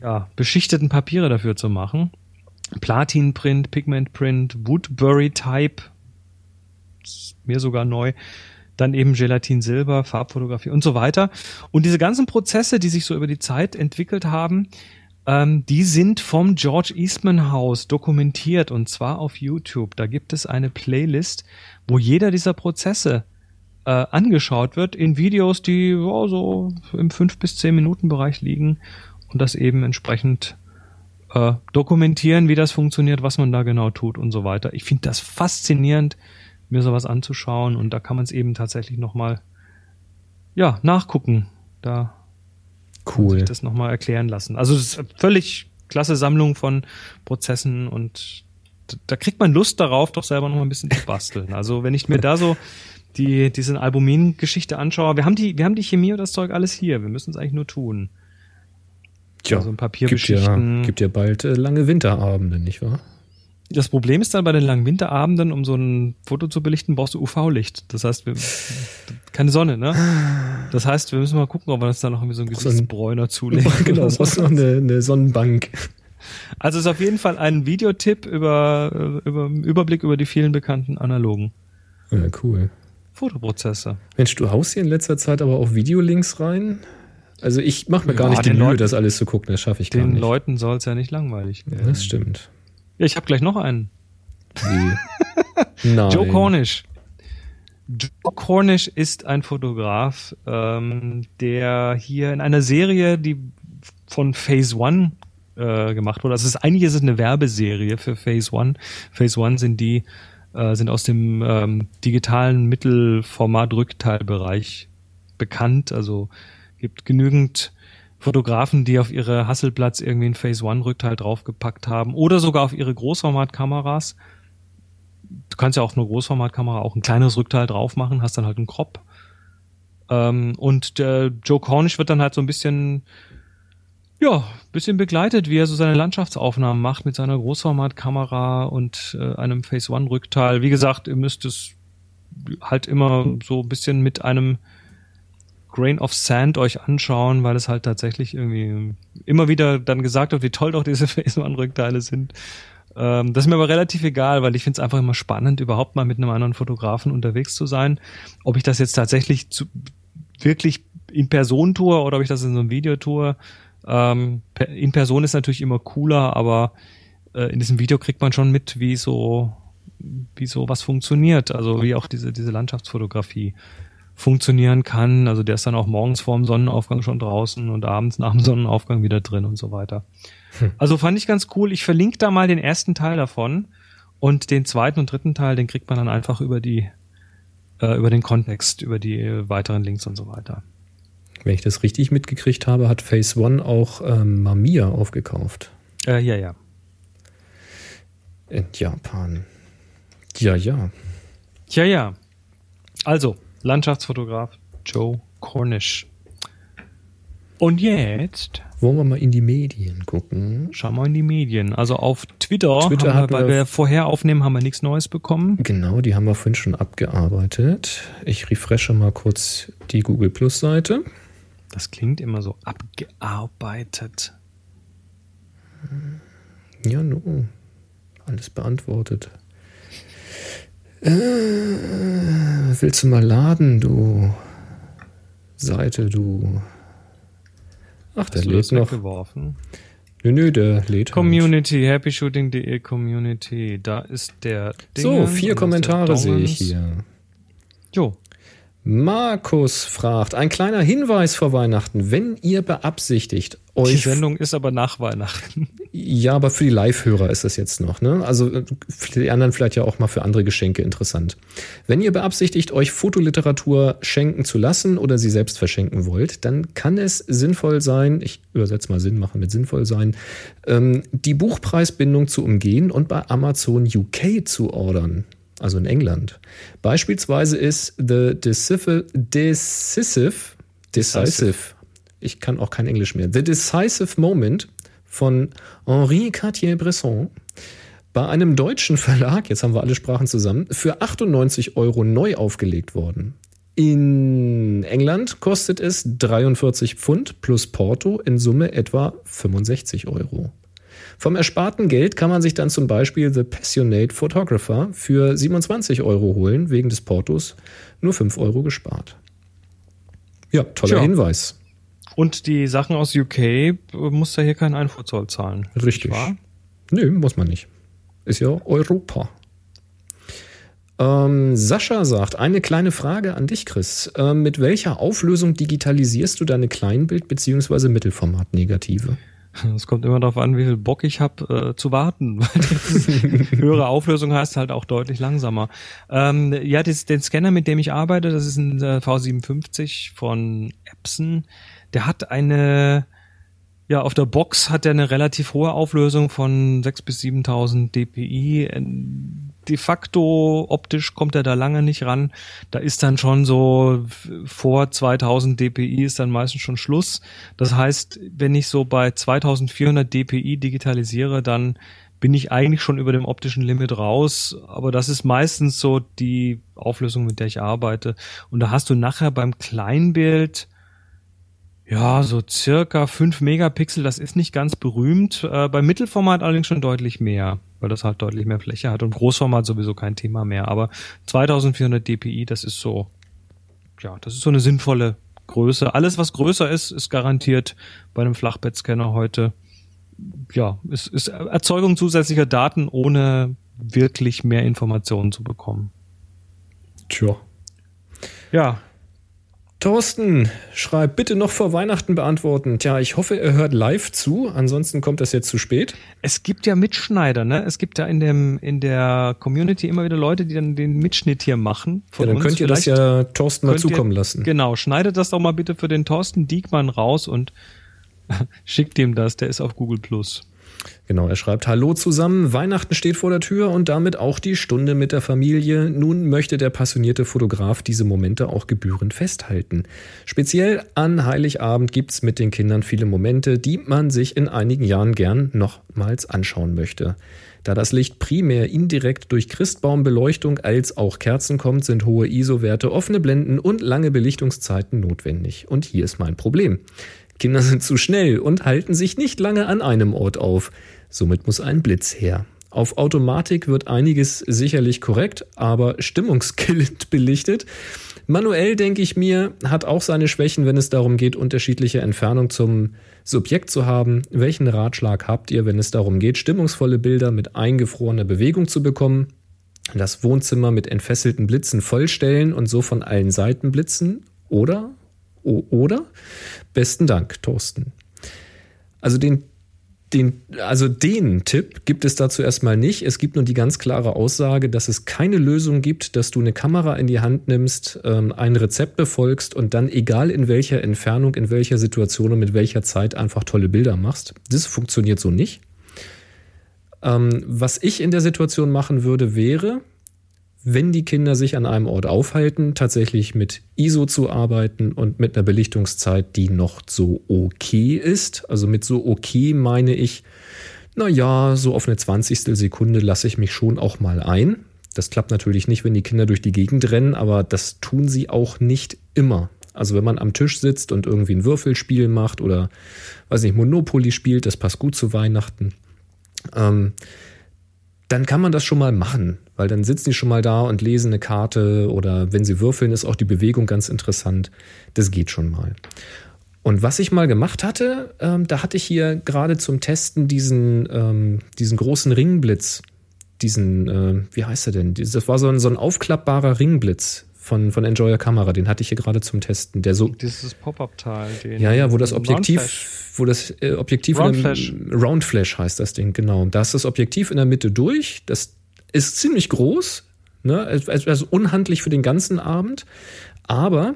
ja, beschichteten Papiere dafür zu machen. Platinprint, Pigmentprint, Woodbury Type mir sogar neu. Dann eben Gelatin Silber, Farbfotografie und so weiter. Und diese ganzen Prozesse, die sich so über die Zeit entwickelt haben, ähm, die sind vom George Eastman House dokumentiert und zwar auf YouTube. Da gibt es eine Playlist, wo jeder dieser Prozesse äh, angeschaut wird in Videos, die oh, so im 5 bis 10 Minuten Bereich liegen und das eben entsprechend äh, dokumentieren, wie das funktioniert, was man da genau tut und so weiter. Ich finde das faszinierend, mir sowas anzuschauen und da kann man es eben tatsächlich nochmal ja, nachgucken. Da cool. sich das nochmal erklären lassen. Also es ist eine völlig klasse Sammlung von Prozessen und da kriegt man Lust darauf, doch selber noch ein bisschen zu basteln. Also wenn ich mir da so die, diese Albumin-Geschichte anschaue, wir haben die, wir haben die Chemie und das Zeug alles hier. Wir müssen es eigentlich nur tun. Tja, also ein Papier gibt ja, gibt ja bald äh, lange Winterabende, nicht wahr? Das Problem ist dann bei den langen Winterabenden, um so ein Foto zu belichten, brauchst du UV-Licht. Das heißt, wir, keine Sonne, ne? Das heißt, wir müssen mal gucken, ob wir uns da noch irgendwie so einen Gesichtsbräuner zulegen. genau, so. brauchst noch eine, eine Sonnenbank. Also es ist auf jeden Fall ein Videotipp über, über Überblick über die vielen bekannten analogen Ja, cool. Fotoprozesse. Mensch, du haust hier in letzter Zeit aber auch Videolinks rein. Also ich mache mir gar Ja, nicht die den Mühe, Leuten- das alles zu gucken, das schaffe ich gar Den nicht. Leuten soll es ja nicht langweilig ja, werden. das stimmt. Ja, ich habe gleich noch einen. Nein. Joe Cornish. Joe Cornish ist ein Fotograf, ähm, der hier in einer Serie, die von Phase One äh, gemacht wurde. Also es ist, eigentlich ist es eine Werbeserie für Phase One. Phase One sind die, äh, sind aus dem ähm, digitalen Mittelformat-Rückteilbereich bekannt. Also gibt genügend Fotografen, die auf ihre Hasselplatz irgendwie einen Phase One Rückteil draufgepackt haben oder sogar auf ihre Großformatkameras du kannst ja auch eine Großformatkamera auch ein kleineres Rückteil drauf machen, hast dann halt einen Crop. Ähm, und der Joe Cornish wird dann halt so ein bisschen, ja, bisschen begleitet, wie er so seine Landschaftsaufnahmen macht mit seiner Großformatkamera und äh, einem Phase One Rückteil. Wie gesagt, ihr müsst es halt immer so ein bisschen mit einem Grain of Sand euch anschauen, weil es halt tatsächlich irgendwie immer wieder dann gesagt wird, wie toll doch diese Phase One Rückteile sind. Ähm, das ist mir aber relativ egal, weil ich finde es einfach immer spannend, überhaupt mal mit einem anderen Fotografen unterwegs zu sein. Ob ich das jetzt tatsächlich zu, wirklich in Person tue oder ob ich das in so einem Video tue. Ähm, in Person ist natürlich immer cooler, aber äh, in diesem Video kriegt man schon mit, wie so, wie so was funktioniert. Also wie auch diese, diese Landschaftsfotografie funktionieren kann. Also der ist dann auch morgens vor dem Sonnenaufgang schon draußen und abends nach dem Sonnenaufgang wieder drin und so weiter. Also fand ich ganz cool. Ich verlinke da mal den ersten Teil davon und den zweiten und dritten Teil, den kriegt man dann einfach über die äh, über den Kontext, über die äh, weiteren Links und so weiter. Wenn ich das richtig mitgekriegt habe, hat Phase One auch ähm, Mamiya aufgekauft. Äh, ja, ja. In Japan. Ja, ja. Ja, ja. Also, Landschaftsfotograf Joe Cornish. Und jetzt Wollen wir mal in die Medien gucken? schauen wir in die Medien. Also auf Twitter, Twitter haben wir, weil wir- wir vorher aufnehmen, haben wir nichts Neues bekommen. Genau, die haben wir vorhin schon abgearbeitet. Ich refreshe mal kurz die Google Plus Seite. Das klingt immer so abgearbeitet. Ja, no. Alles beantwortet. Äh, willst du mal laden, du Seite, du. Ach, der Hast lädt noch. weggeworfen? Nö, nö, der lädt. halt. Community, happyshooting.de Community. Da ist der So, Dingen vier Kommentare sehe ich hier. Jo. Markus fragt, ein kleiner Hinweis vor Weihnachten, wenn ihr beabsichtigt, Die euch Sendung ist aber nach Weihnachten. Ja, aber für die Live-Hörer ist das jetzt noch, ne? Also äh, für die anderen vielleicht ja auch mal für andere Geschenke interessant. Wenn ihr beabsichtigt, euch Fotoliteratur schenken zu lassen oder sie selbst verschenken wollt, dann kann es sinnvoll sein, ich übersetze mal Sinn machen mit sinnvoll sein, ähm, die Buchpreisbindung zu umgehen und bei Amazon UK zu ordern. Also in England. Beispielsweise ist The Decisive, Decisive, Decisive, ich kann auch kein Englisch mehr, The Decisive Moment von Henri Cartier-Bresson bei einem deutschen Verlag, jetzt haben wir alle Sprachen zusammen, für 98 Euro neu aufgelegt worden. In England kostet es 43 Pfund plus Porto, in Summe etwa 65 Euro. Vom ersparten Geld kann man sich dann zum Beispiel The Passionate Photographer für 27 Euro holen, wegen des Portos nur 5 Euro gespart. Ja, toller Tja. Hinweis. Und die Sachen aus UK äh, muss da hier keinen Einfuhrzoll zahlen. Richtig. Nö, muss man nicht. Ist ja Europa. Ähm, Sascha sagt, eine kleine Frage an dich, Chris. Ähm, mit welcher Auflösung digitalisierst du deine Kleinbild- bzw. Mittelformat-Negative? Es kommt immer darauf an, wie viel Bock ich habe äh, zu warten. Weil das höhere Auflösung heißt halt auch deutlich langsamer. Ähm, ja, das, den Scanner, mit dem ich arbeite, das ist ein äh, V57 von Epson. Der hat eine, ja, auf der Box hat er eine relativ hohe Auflösung von 6.000 bis 7.000 dpi. De facto optisch kommt er da lange nicht ran. Da ist dann schon so vor 2000 dpi ist dann meistens schon Schluss. Das heißt, wenn ich so bei 2400 dpi digitalisiere, dann bin ich eigentlich schon über dem optischen Limit raus. Aber das ist meistens so die Auflösung, mit der ich arbeite. Und da hast du nachher beim Kleinbild ja, so circa 5 Megapixel, das ist nicht ganz berühmt. Äh, beim Mittelformat allerdings schon deutlich mehr, weil das halt deutlich mehr Fläche hat und Großformat sowieso kein Thema mehr. Aber 2400 dpi, das ist so, ja, das ist so eine sinnvolle Größe. Alles, was größer ist, ist garantiert bei einem Flachbettscanner heute, ja, ist, ist Erzeugung zusätzlicher Daten, ohne wirklich mehr Informationen zu bekommen. Tja. Ja, Thorsten schreibt, bitte noch vor Weihnachten beantworten. Tja, ich hoffe, er hört live zu, ansonsten kommt das jetzt zu spät. Es gibt ja Mitschneider, ne? Es gibt ja in dem in der Community immer wieder Leute, die dann den Mitschnitt hier machen. ja, dann uns. könnt ihr Vielleicht das ja Thorsten mal zukommen ihr, lassen. Genau, schneidet das doch mal bitte für den Thorsten Diekmann raus und schickt ihm das, der ist auf Google Plus. Genau, er schreibt Hallo zusammen, Weihnachten steht vor der Tür und damit auch die Stunde mit der Familie. Nun möchte der passionierte Fotograf diese Momente auch gebührend festhalten. Speziell an Heiligabend gibt's mit den Kindern viele Momente, die man sich in einigen Jahren gern nochmals anschauen möchte. Da das Licht primär indirekt durch Christbaumbeleuchtung als auch Kerzen kommt, sind hohe ISO-Werte, offene Blenden und lange Belichtungszeiten notwendig. Und hier ist mein Problem. Kinder sind zu schnell und halten sich nicht lange an einem Ort auf. Somit muss ein Blitz her. Auf Automatik wird einiges sicherlich korrekt, aber stimmungskillend belichtet. Manuell, denke ich mir, hat auch seine Schwächen, wenn es darum geht, unterschiedliche Entfernung zum Subjekt zu haben. Welchen Ratschlag habt ihr, wenn es darum geht, stimmungsvolle Bilder mit eingefrorener Bewegung zu bekommen? Das Wohnzimmer mit entfesselten Blitzen vollstellen und so von allen Seiten blitzen? Oder oder? Besten Dank, Thorsten. Also den, den, also den Tipp gibt es dazu erstmal nicht. Es gibt nur die ganz klare Aussage, dass es keine Lösung gibt, dass du eine Kamera in die Hand nimmst, ähm, ein Rezept befolgst und dann egal in welcher Entfernung, in welcher Situation und mit welcher Zeit einfach tolle Bilder machst. Das funktioniert so nicht. Ähm, was ich in der Situation machen würde, wäre, wenn die Kinder sich an einem Ort aufhalten, tatsächlich mit ISO zu arbeiten und mit einer Belichtungszeit, die noch so okay ist. Also mit so okay meine ich, na ja, so auf eine Zwanzigstel Sekunde lasse ich mich schon auch mal ein. Das klappt natürlich nicht, wenn die Kinder durch die Gegend rennen, aber das tun sie auch nicht immer. Also wenn man am Tisch sitzt und irgendwie ein Würfelspiel macht oder, weiß nicht, Monopoly spielt, das passt gut zu Weihnachten. Ähm, dann kann man das schon mal machen, weil dann sitzen die schon mal da und lesen eine Karte oder wenn sie würfeln, ist auch die Bewegung ganz interessant. Das geht schon mal. Und was ich mal gemacht hatte, ähm, da hatte ich hier gerade zum Testen diesen, ähm, diesen großen Ringblitz, diesen, äh, wie heißt er denn? Das war so ein, so ein aufklappbarer Ringblitz von, von Enjoyer Kamera, den hatte ich hier gerade zum Testen. Der so, Dieses Pop-Up-Teil. Ja, ja, wo das Objektiv, wo das äh, Objektiv Roundflash. Roundflash heißt das Ding, genau. Da ist das Objektiv in der Mitte durch. Das ist ziemlich groß, ne? also unhandlich für den ganzen Abend. Aber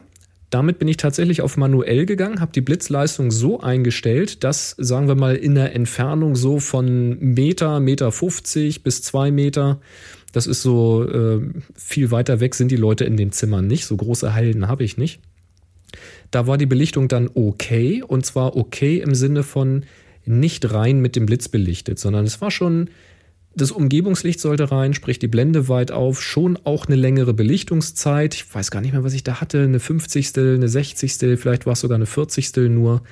damit bin ich tatsächlich auf manuell gegangen, habe die Blitzleistung so eingestellt, dass, sagen wir mal, in der Entfernung so von Meter, Meter 50 bis zwei Meter das ist so, äh, viel weiter weg sind die Leute in den Zimmern nicht. So große Hallen habe ich nicht. Da war die Belichtung dann okay. Und zwar okay im Sinne von nicht rein mit dem Blitz belichtet, sondern es war schon, das Umgebungslicht sollte rein, sprich die Blende weit auf, schon auch eine längere Belichtungszeit. Ich weiß gar nicht mehr, was ich da hatte. Eine 50. eine 60. vielleicht war es sogar eine 40. nur.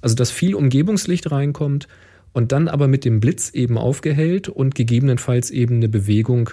Also, dass viel Umgebungslicht reinkommt und dann aber mit dem Blitz eben aufgehellt und gegebenenfalls eben eine Bewegung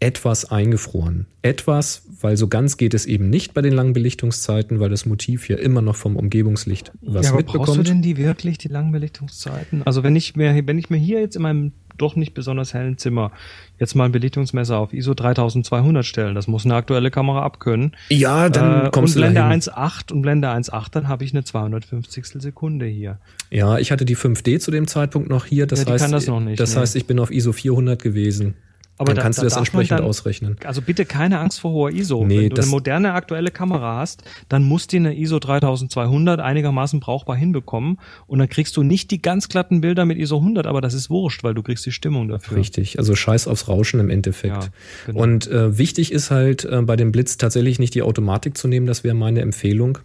etwas eingefroren. Etwas, weil so ganz geht es eben nicht bei den langen Belichtungszeiten, weil das Motiv ja immer noch vom Umgebungslicht was ja, aber mitbekommt. Brauchst du denn die wirklich, die langen Belichtungszeiten? Also wenn ich mir, wenn ich mir hier jetzt in meinem doch nicht besonders hellen Zimmer jetzt mal ein Belichtungsmesser auf ISO 3200 stellen. Das muss eine aktuelle Kamera abkönnen. Ja, dann äh, kommst und Blende 1.8 und Blende 1.8, dann habe ich eine 250 Sekunde hier. Ja, ich hatte die 5D zu dem Zeitpunkt noch hier. Das ja, heißt, kann das noch nicht. Das ne? heißt, ich bin auf ISO 400 gewesen. Aber Dann kannst du das entsprechend dann- ausrechnen. Also bitte keine Angst vor hoher ISO. Nee, Wenn du eine moderne aktuelle Kamera hast, dann musst du eine ISO 3200 einigermaßen brauchbar hinbekommen und dann kriegst du nicht die ganz glatten Bilder mit ISO 100, aber das ist wurscht, weil du kriegst die Stimmung dafür. Richtig, also scheiß aufs Rauschen im Endeffekt. Ja, genau. Und äh, wichtig ist halt äh, bei dem Blitz tatsächlich nicht die Automatik zu nehmen, das wäre meine Empfehlung,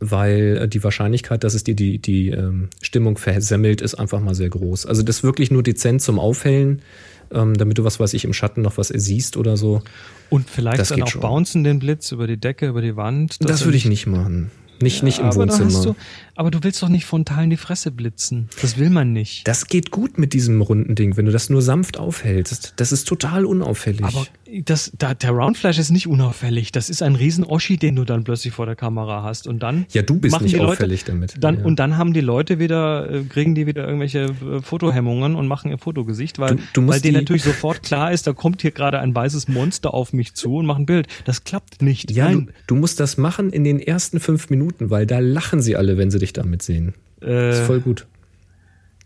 weil äh, die Wahrscheinlichkeit, dass es dir die, die ähm, Stimmung versemmelt, ist einfach mal sehr groß. Also das wirklich nur dezent zum Aufhellen, ähm, damit du was weiß ich im Schatten noch was siehst oder so. Und vielleicht Das dann auch schon. bouncen den Blitz über die Decke, über die Wand. Das, würde ich nicht machen. Nicht, nicht im aber Wohnzimmer. Du, aber du willst doch nicht frontal in die Fresse blitzen. Das will man nicht. Das geht gut mit diesem runden Ding, wenn du das nur sanft aufhältst. Das ist total unauffällig. Aber das, da, der Roundflash ist nicht unauffällig. Das ist ein riesen Oschi, den du dann plötzlich vor der Kamera hast. Und dann Ja, du bist nicht die Leute, auffällig damit. Dann, Ja. Und dann haben die Leute wieder, äh, kriegen die wieder irgendwelche äh, Fotohemmungen und machen ihr Fotogesicht, weil, Du- du weil denen natürlich sofort klar ist, da kommt hier gerade ein weißes Monster auf mich zu und macht ein Bild. Das klappt nicht. ja, du, du musst das machen in den ersten fünf Minuten, weil da lachen sie alle, wenn sie dich damit sehen. Das ist äh, voll gut.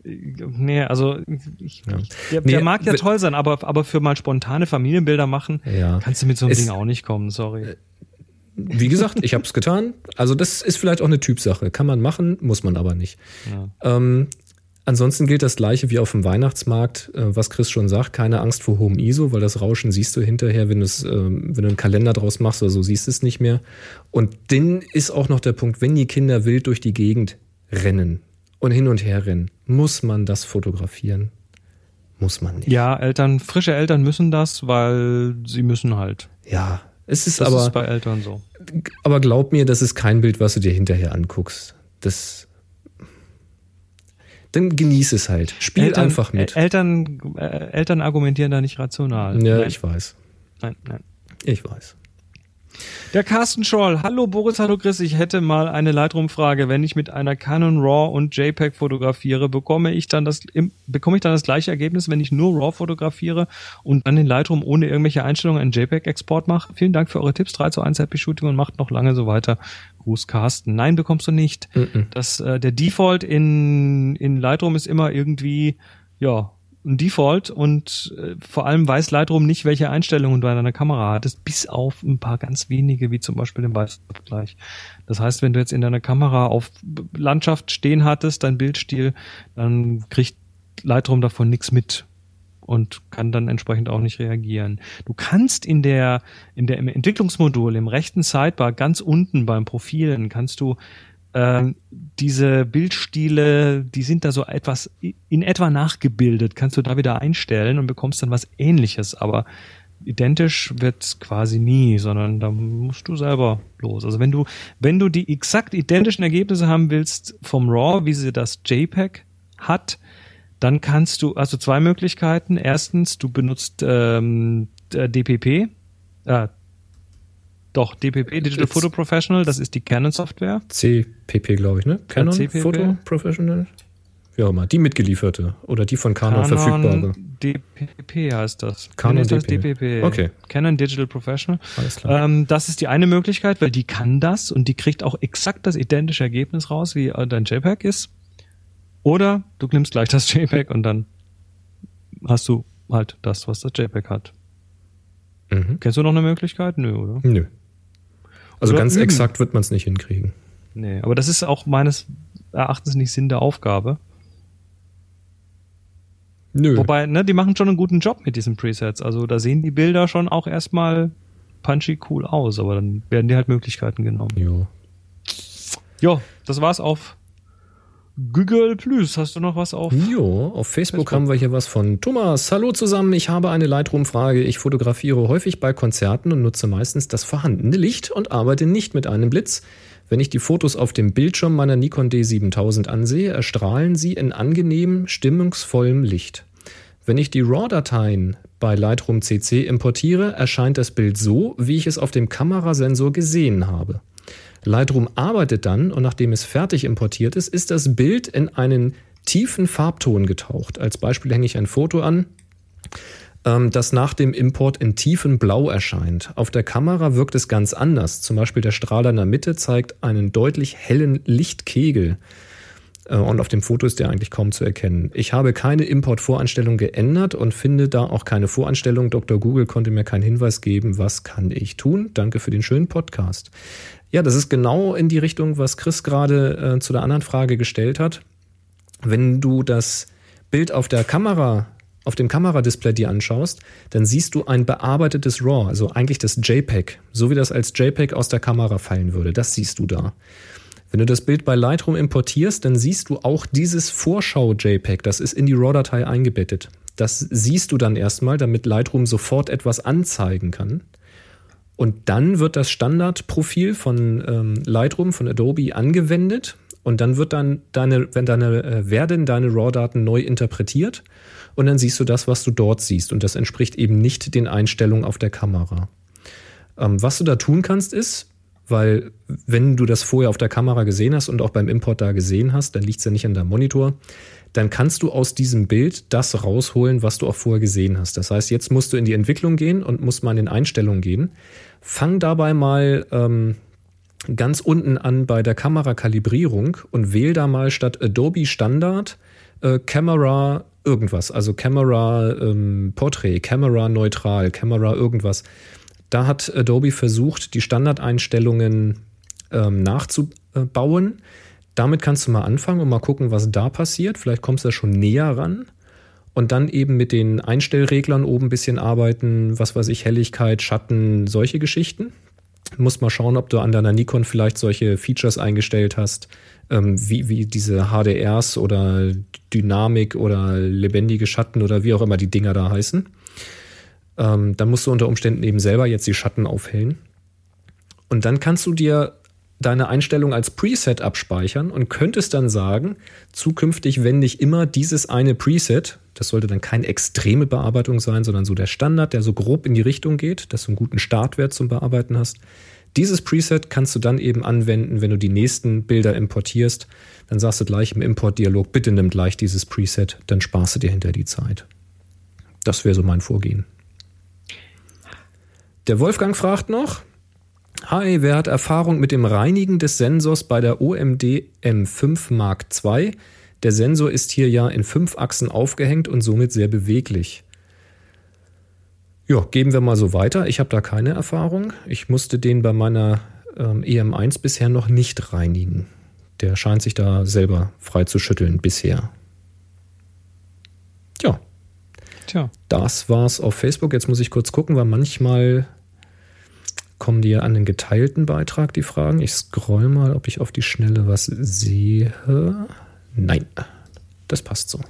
Nee, also ich, Ja. der, Nee, der mag ja toll sein, aber, aber für mal spontane Familienbilder machen, Ja. kannst du mit so einem Es- Ding auch nicht kommen, sorry. Wie gesagt, ich habe es getan. Also das ist vielleicht auch eine Typsache. Kann man machen, muss man aber nicht. Ähm, ansonsten gilt das gleiche wie auf dem Weihnachtsmarkt, äh, was Chris schon sagt, keine Angst vor hohem ISO, weil das Rauschen siehst du hinterher, wenn, du's, ähm, wenn du einen Kalender draus machst oder so, siehst du es nicht mehr. Und dann ist auch noch der Punkt, wenn die Kinder wild durch die Gegend rennen und hin und her rennen, muss man das fotografieren. Muss man nicht. Ja, Eltern, frische Eltern müssen das, weil sie müssen halt. Ja, es ist Das aber. ist bei Eltern so. Aber glaub mir, das ist kein Bild, was du dir hinterher anguckst. Das. Dann genieß es halt. Spiel Eltern, einfach mit. Ä- Eltern, äh, Eltern argumentieren da nicht rational. ja, nein, ich weiß. nein, nein. Ich weiß. Der Carsten Scholl. Hallo Boris, hallo Chris. Ich hätte mal eine Lightroom-Frage. Wenn ich mit einer Canon RAW und JPEG fotografiere, bekomme ich dann das, bekomme ich dann das gleiche Ergebnis, wenn ich nur RAW fotografiere und dann in Lightroom ohne irgendwelche Einstellungen einen JPEG-Export mache? Vielen Dank für eure Tipps. 3 zu 1 Happy Shooting und macht noch lange so weiter. Gruß Carsten. Nein, bekommst du nicht. Das, äh, der Default in, in Lightroom ist immer irgendwie, ja, ein Default und äh, vor allem weiß Lightroom nicht, welche Einstellungen du an deiner Kamera hattest, bis auf ein paar ganz wenige, wie zum Beispiel den Weißabgleich. Das heißt, wenn du jetzt in deiner Kamera auf Landschaft stehen hattest, dein Bildstil, dann kriegt Lightroom davon nichts mit und kann dann entsprechend auch nicht reagieren. Du kannst in der, in der, im Entwicklungsmodul, im rechten Sidebar, ganz unten beim Profilen, kannst du ähm, diese Bildstile, die sind da so etwas in etwa nachgebildet, kannst du da wieder einstellen und bekommst dann was ähnliches, aber identisch wird's quasi nie, sondern da musst du selber los. Also wenn du, wenn du die exakt identischen Ergebnisse haben willst vom RAW, wie sie das JPEG hat, dann kannst du, also zwei Möglichkeiten. Erstens, du benutzt ähm, äh, DPP, äh, doch, DPP, Digital Jetzt- Photo Professional, das ist die Canon-Software. CPP, glaube ich, ne? Canon CPP? Photo Professional? Wie auch immer. Die mitgelieferte oder die von Canon, verfügbare. DPP heißt das. Canon Nee, DPP. DPP. Okay. Canon Digital Professional. Alles klar. Ähm, das ist die eine Möglichkeit, weil die kann das und die kriegt auch exakt das identische Ergebnis raus, wie äh, dein JPEG ist. Oder du nimmst gleich das JPEG und dann hast du halt das, was das JPEG hat. Mhm. Kennst du noch eine Möglichkeit? Nö, oder? Nö. Also Oder ganz üben. exakt wird man es nicht hinkriegen. Nee, aber das ist auch meines Erachtens nicht Sinn der Aufgabe. Nö. Wobei, ne, die machen schon einen guten Job mit diesen Presets. Also da sehen die Bilder schon auch erstmal punchy cool aus, aber dann werden dir halt Möglichkeiten genommen. jo. Jo, das war's auf Google Plus. Hast du noch was auf? Jo, auf Facebook, Facebook. haben wir hier was von Thomas. Hallo zusammen, ich habe eine Lightroom-Frage. Ich fotografiere häufig bei Konzerten und nutze meistens das vorhandene Licht und arbeite nicht mit einem Blitz. Wenn ich die Fotos auf dem Bildschirm meiner Nikon D7000 ansehe, erstrahlen sie in angenehmem, stimmungsvollem Licht. Wenn ich die RAW-Dateien bei Lightroom CC importiere, erscheint das Bild so, wie ich es auf dem Kamerasensor gesehen habe. Lightroom arbeitet dann und nachdem es fertig importiert ist, ist das Bild in einen tiefen Farbton getaucht. Als Beispiel hänge ich ein Foto an, ähm, das nach dem Import in tiefem Blau erscheint. Auf der Kamera wirkt es ganz anders. Zum Beispiel der Strahler in der Mitte zeigt einen deutlich hellen Lichtkegel. Äh, Und auf dem Foto ist der eigentlich kaum zu erkennen. Ich habe keine Import-Voreinstellung geändert und finde da auch keine Voreinstellung. Dr. Google konnte mir keinen Hinweis geben. Was kann ich tun? Danke für den schönen Podcast. Ja, das ist genau in die Richtung, was Chris gerade äh, zu der anderen Frage gestellt hat. Wenn du das Bild auf der Kamera, auf dem Kameradisplay dir anschaust, dann siehst du ein bearbeitetes RAW, also eigentlich das JPEG, so wie das als JPEG aus der Kamera fallen würde. Das siehst du da. Wenn du das Bild bei Lightroom importierst, dann siehst du auch dieses Vorschau-JPEG, das ist in die RAW-Datei eingebettet. Das siehst du dann erstmal, damit Lightroom sofort etwas anzeigen kann. Und dann wird das Standardprofil von ähm, Lightroom, von Adobe angewendet. Und dann wird dann deine, wenn deine, äh, werden deine RAW-Daten neu interpretiert. Und dann siehst du das, was du dort siehst. Und das entspricht eben nicht den Einstellungen auf der Kamera. Ähm, was du da tun kannst, ist, weil wenn du das vorher auf der Kamera gesehen hast und auch beim Import da gesehen hast, dann liegt es ja nicht an deinem Monitor, dann kannst du aus diesem Bild das rausholen, was du auch vorher gesehen hast. Das heißt, jetzt musst du in die Entwicklung gehen und musst mal in den Einstellungen gehen. Fang dabei mal ähm, ganz unten an bei der Kamerakalibrierung und wähl da mal statt Adobe Standard äh, Camera irgendwas, also Camera ähm, Portrait, Camera neutral, Camera irgendwas. Da hat Adobe versucht, die Standardeinstellungen ähm, nachzubauen. Damit kannst du mal anfangen und mal gucken, was da passiert. Vielleicht kommst du da schon näher ran. Und dann eben mit den Einstellreglern oben ein bisschen arbeiten, was weiß ich, Helligkeit, Schatten, solche Geschichten. Du musst mal schauen, ob du an deiner Nikon vielleicht solche Features eingestellt hast, ähm, wie, wie diese HDRs oder Dynamik oder lebendige Schatten oder wie auch immer die Dinger da heißen. Ähm, dann musst du unter Umständen eben selber jetzt die Schatten aufhellen. Und dann kannst du dir deine Einstellung als Preset abspeichern und könntest dann sagen, zukünftig wende ich immer dieses eine Preset, das sollte dann keine extreme Bearbeitung sein, sondern so der Standard, der so grob in die Richtung geht, dass du einen guten Startwert zum Bearbeiten hast. Dieses Preset kannst du dann eben anwenden, wenn du die nächsten Bilder importierst. Dann sagst du gleich im Importdialog, bitte nimm gleich dieses Preset, dann sparst du dir hinter die Zeit. Das wäre so mein Vorgehen. Der Wolfgang fragt noch, Hi, wer hat Erfahrung mit dem Reinigen des Sensors bei der OMD M5 Mark II? Der Sensor ist hier ja in fünf Achsen aufgehängt und somit sehr beweglich. Ja, geben wir mal so weiter. Ich habe da keine Erfahrung. Ich musste den bei meiner ähm, EM1 bisher noch nicht reinigen. Der scheint sich da selber frei zu schütteln bisher. Ja, Tja. das war's auf Facebook. Jetzt muss ich kurz gucken, weil manchmal kommen die ja an den geteilten Beitrag, die Fragen. Ich scroll mal, ob ich auf die Schnelle was sehe. Nein, das passt so.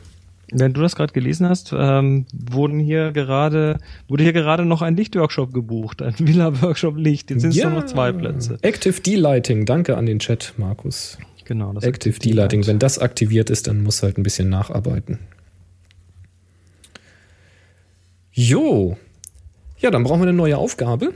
Wenn du das gerade gelesen hast, ähm, wurden hier gerade, wurde hier gerade noch ein Lichtworkshop gebucht, ein Villa-Workshop Licht. Jetzt sind es nur noch zwei Plätze. Active D-Lighting, danke an den Chat, Markus. Genau, das Active D-Lighting, wenn das aktiviert ist, dann muss halt ein bisschen nacharbeiten. Jo. Ja, dann brauchen wir eine neue Aufgabe.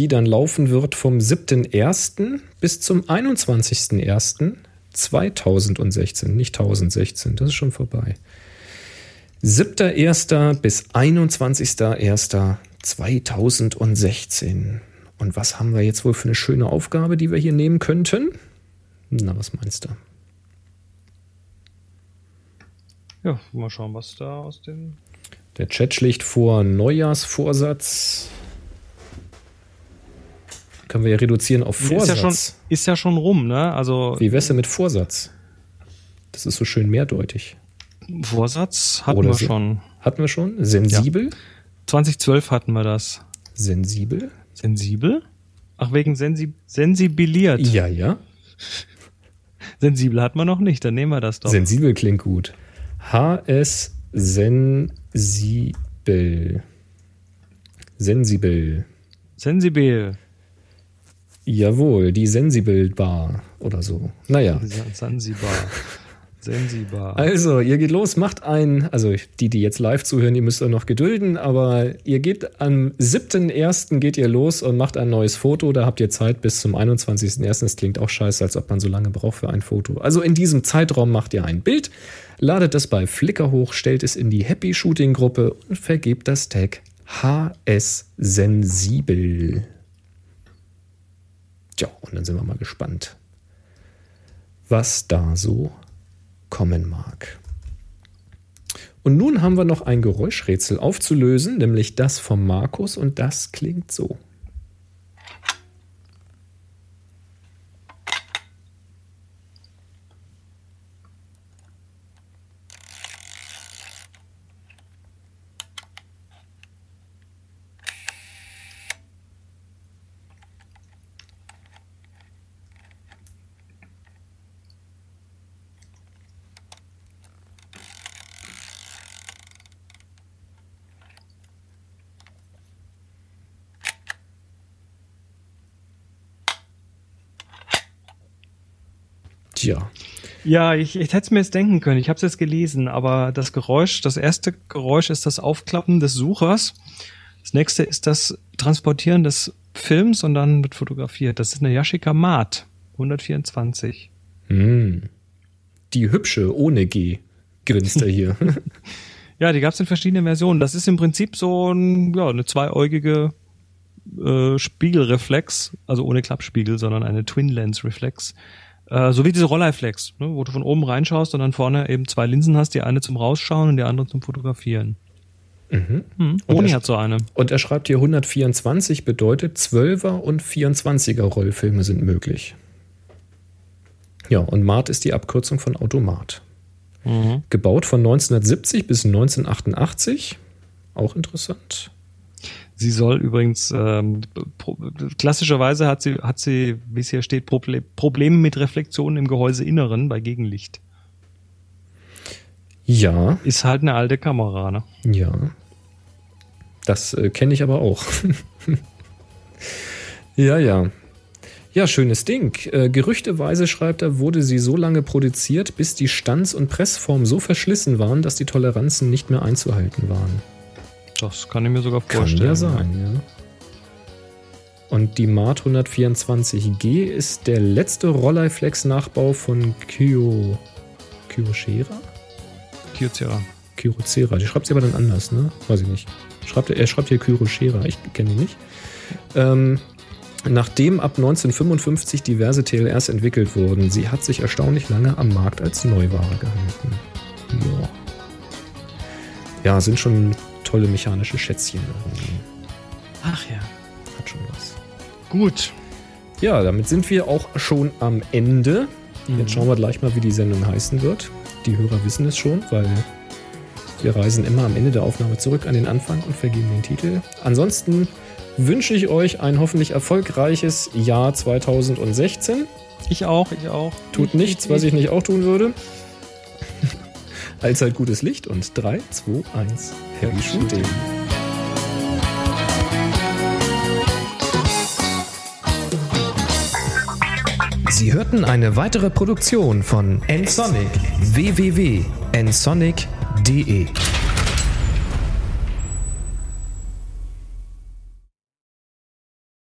Die dann laufen wird vom 7.1. bis zum 21.01.2016. Nicht 1016, das ist schon vorbei. 7.1. bis 21.01.2016. Und was haben wir jetzt wohl für eine schöne Aufgabe, die wir hier nehmen könnten? Na, was meinst du? Ja, mal schauen, was da aus dem. Der Chat schlägt vor Neujahrsvorsatz. Können wir ja reduzieren auf Vorsatz. Ist ja schon, ist ja schon rum, ne? Also Wie wär's denn mit Vorsatz? Das ist so schön mehrdeutig. Vorsatz hatten Oder wir schon. Hatten wir schon? Sensibel? 2012 hatten wir das. Sensibel? Sensibel? Ach, wegen sensi sensibiliert. Ja, ja. Sensibel hatten wir noch nicht, dann nehmen wir das doch. Sensibel klingt gut. HS sensibel. Sensibel. Sensibel. Jawohl, die Sensibel Bar oder so. Naja. Sansibar. Sensibar. Also, ihr geht los, macht ein, also die, die jetzt live zuhören, ihr müsst euch noch gedulden, aber ihr geht am 7.1. geht ihr los und macht ein neues Foto. Da habt ihr Zeit bis zum 21.1. Das klingt auch scheiße, als ob man so lange braucht für ein Foto. Also in diesem Zeitraum macht ihr ein Bild, ladet es bei Flickr hoch, stellt es in die Happy Shooting Gruppe und vergebt das Tag HS Sensibel. Tja, und dann sind wir mal gespannt, was da so kommen mag. Und nun haben wir noch ein Geräuschrätsel aufzulösen, nämlich das von Markus und das klingt so. Ja, ich, ich hätte es mir jetzt denken können. Ich habe es jetzt gelesen, aber das Geräusch, das erste Geräusch ist das Aufklappen des Suchers. Das nächste ist das Transportieren des Films und dann wird fotografiert. Das ist eine Yashica Mat 124. hm. die hübsche ohne G grinst er hier. Ja, die gab es in verschiedenen Versionen. Das ist im Prinzip so ein, ja, eine zweieugige äh, Spiegelreflex, also ohne Klappspiegel, sondern eine Twin Lens Reflex. Äh, so wie diese Rolleiflex, ne, wo du von oben reinschaust und dann vorne eben zwei Linsen hast, die eine zum Rausschauen und die andere zum Fotografieren. mhm. Hm. Oni hat so eine. Und er schreibt hier 124 bedeutet 12er und 24er Rollfilme sind möglich. Ja, und Mart ist die Abkürzung von Automat. Mhm. Gebaut von 1970 bis 1988. Auch interessant. Sie soll übrigens ähm, pro, klassischerweise hat sie hat sie, wie es hier steht, Proble Probleme mit Reflexionen im Gehäuseinneren bei Gegenlicht. Ja, Ist halt eine alte Kamera, ne? ja. Das äh, kenne ich aber auch. ja, ja. Ja, schönes Ding. Äh, gerüchteweise, schreibt er, wurde sie so lange produziert, bis die Stands- und Pressformen so verschlissen waren, dass die Toleranzen nicht mehr einzuhalten waren. Das kann ich mir sogar Kann vorstellen. ja sein, ja. Und die Mart 124G ist der letzte Rolleiflex-Nachbau von Kyo... Kyocera? Kyocera. Kyocera. Die schreibt sie aber dann anders, ne? Weiß ich nicht. Schreibt, er er schreibt hier Kyocera, ich kenne ihn nicht. Ähm, nachdem ab 1955 diverse TLRs entwickelt wurden, sie hat sich erstaunlich lange am Markt als Neuware gehalten. Ja. Ja, sind schon tolle mechanische Schätzchen. Ach ja. Hat schon was. Gut. Ja, damit sind wir auch schon am Ende. Jetzt schauen wir gleich mal, wie die Sendung heißen wird. Die Hörer wissen es schon, weil wir reisen immer am Ende der Aufnahme zurück an den Anfang und vergeben den Titel. Ansonsten wünsche ich euch ein hoffentlich erfolgreiches Jahr 2016. Ich auch, ich auch. Tut nichts, was ich nicht auch tun würde. Allzeit gutes Licht und 3, 2, 1. Happy Shooting. Sie hörten eine weitere Produktion von nsonic www.nsonic.de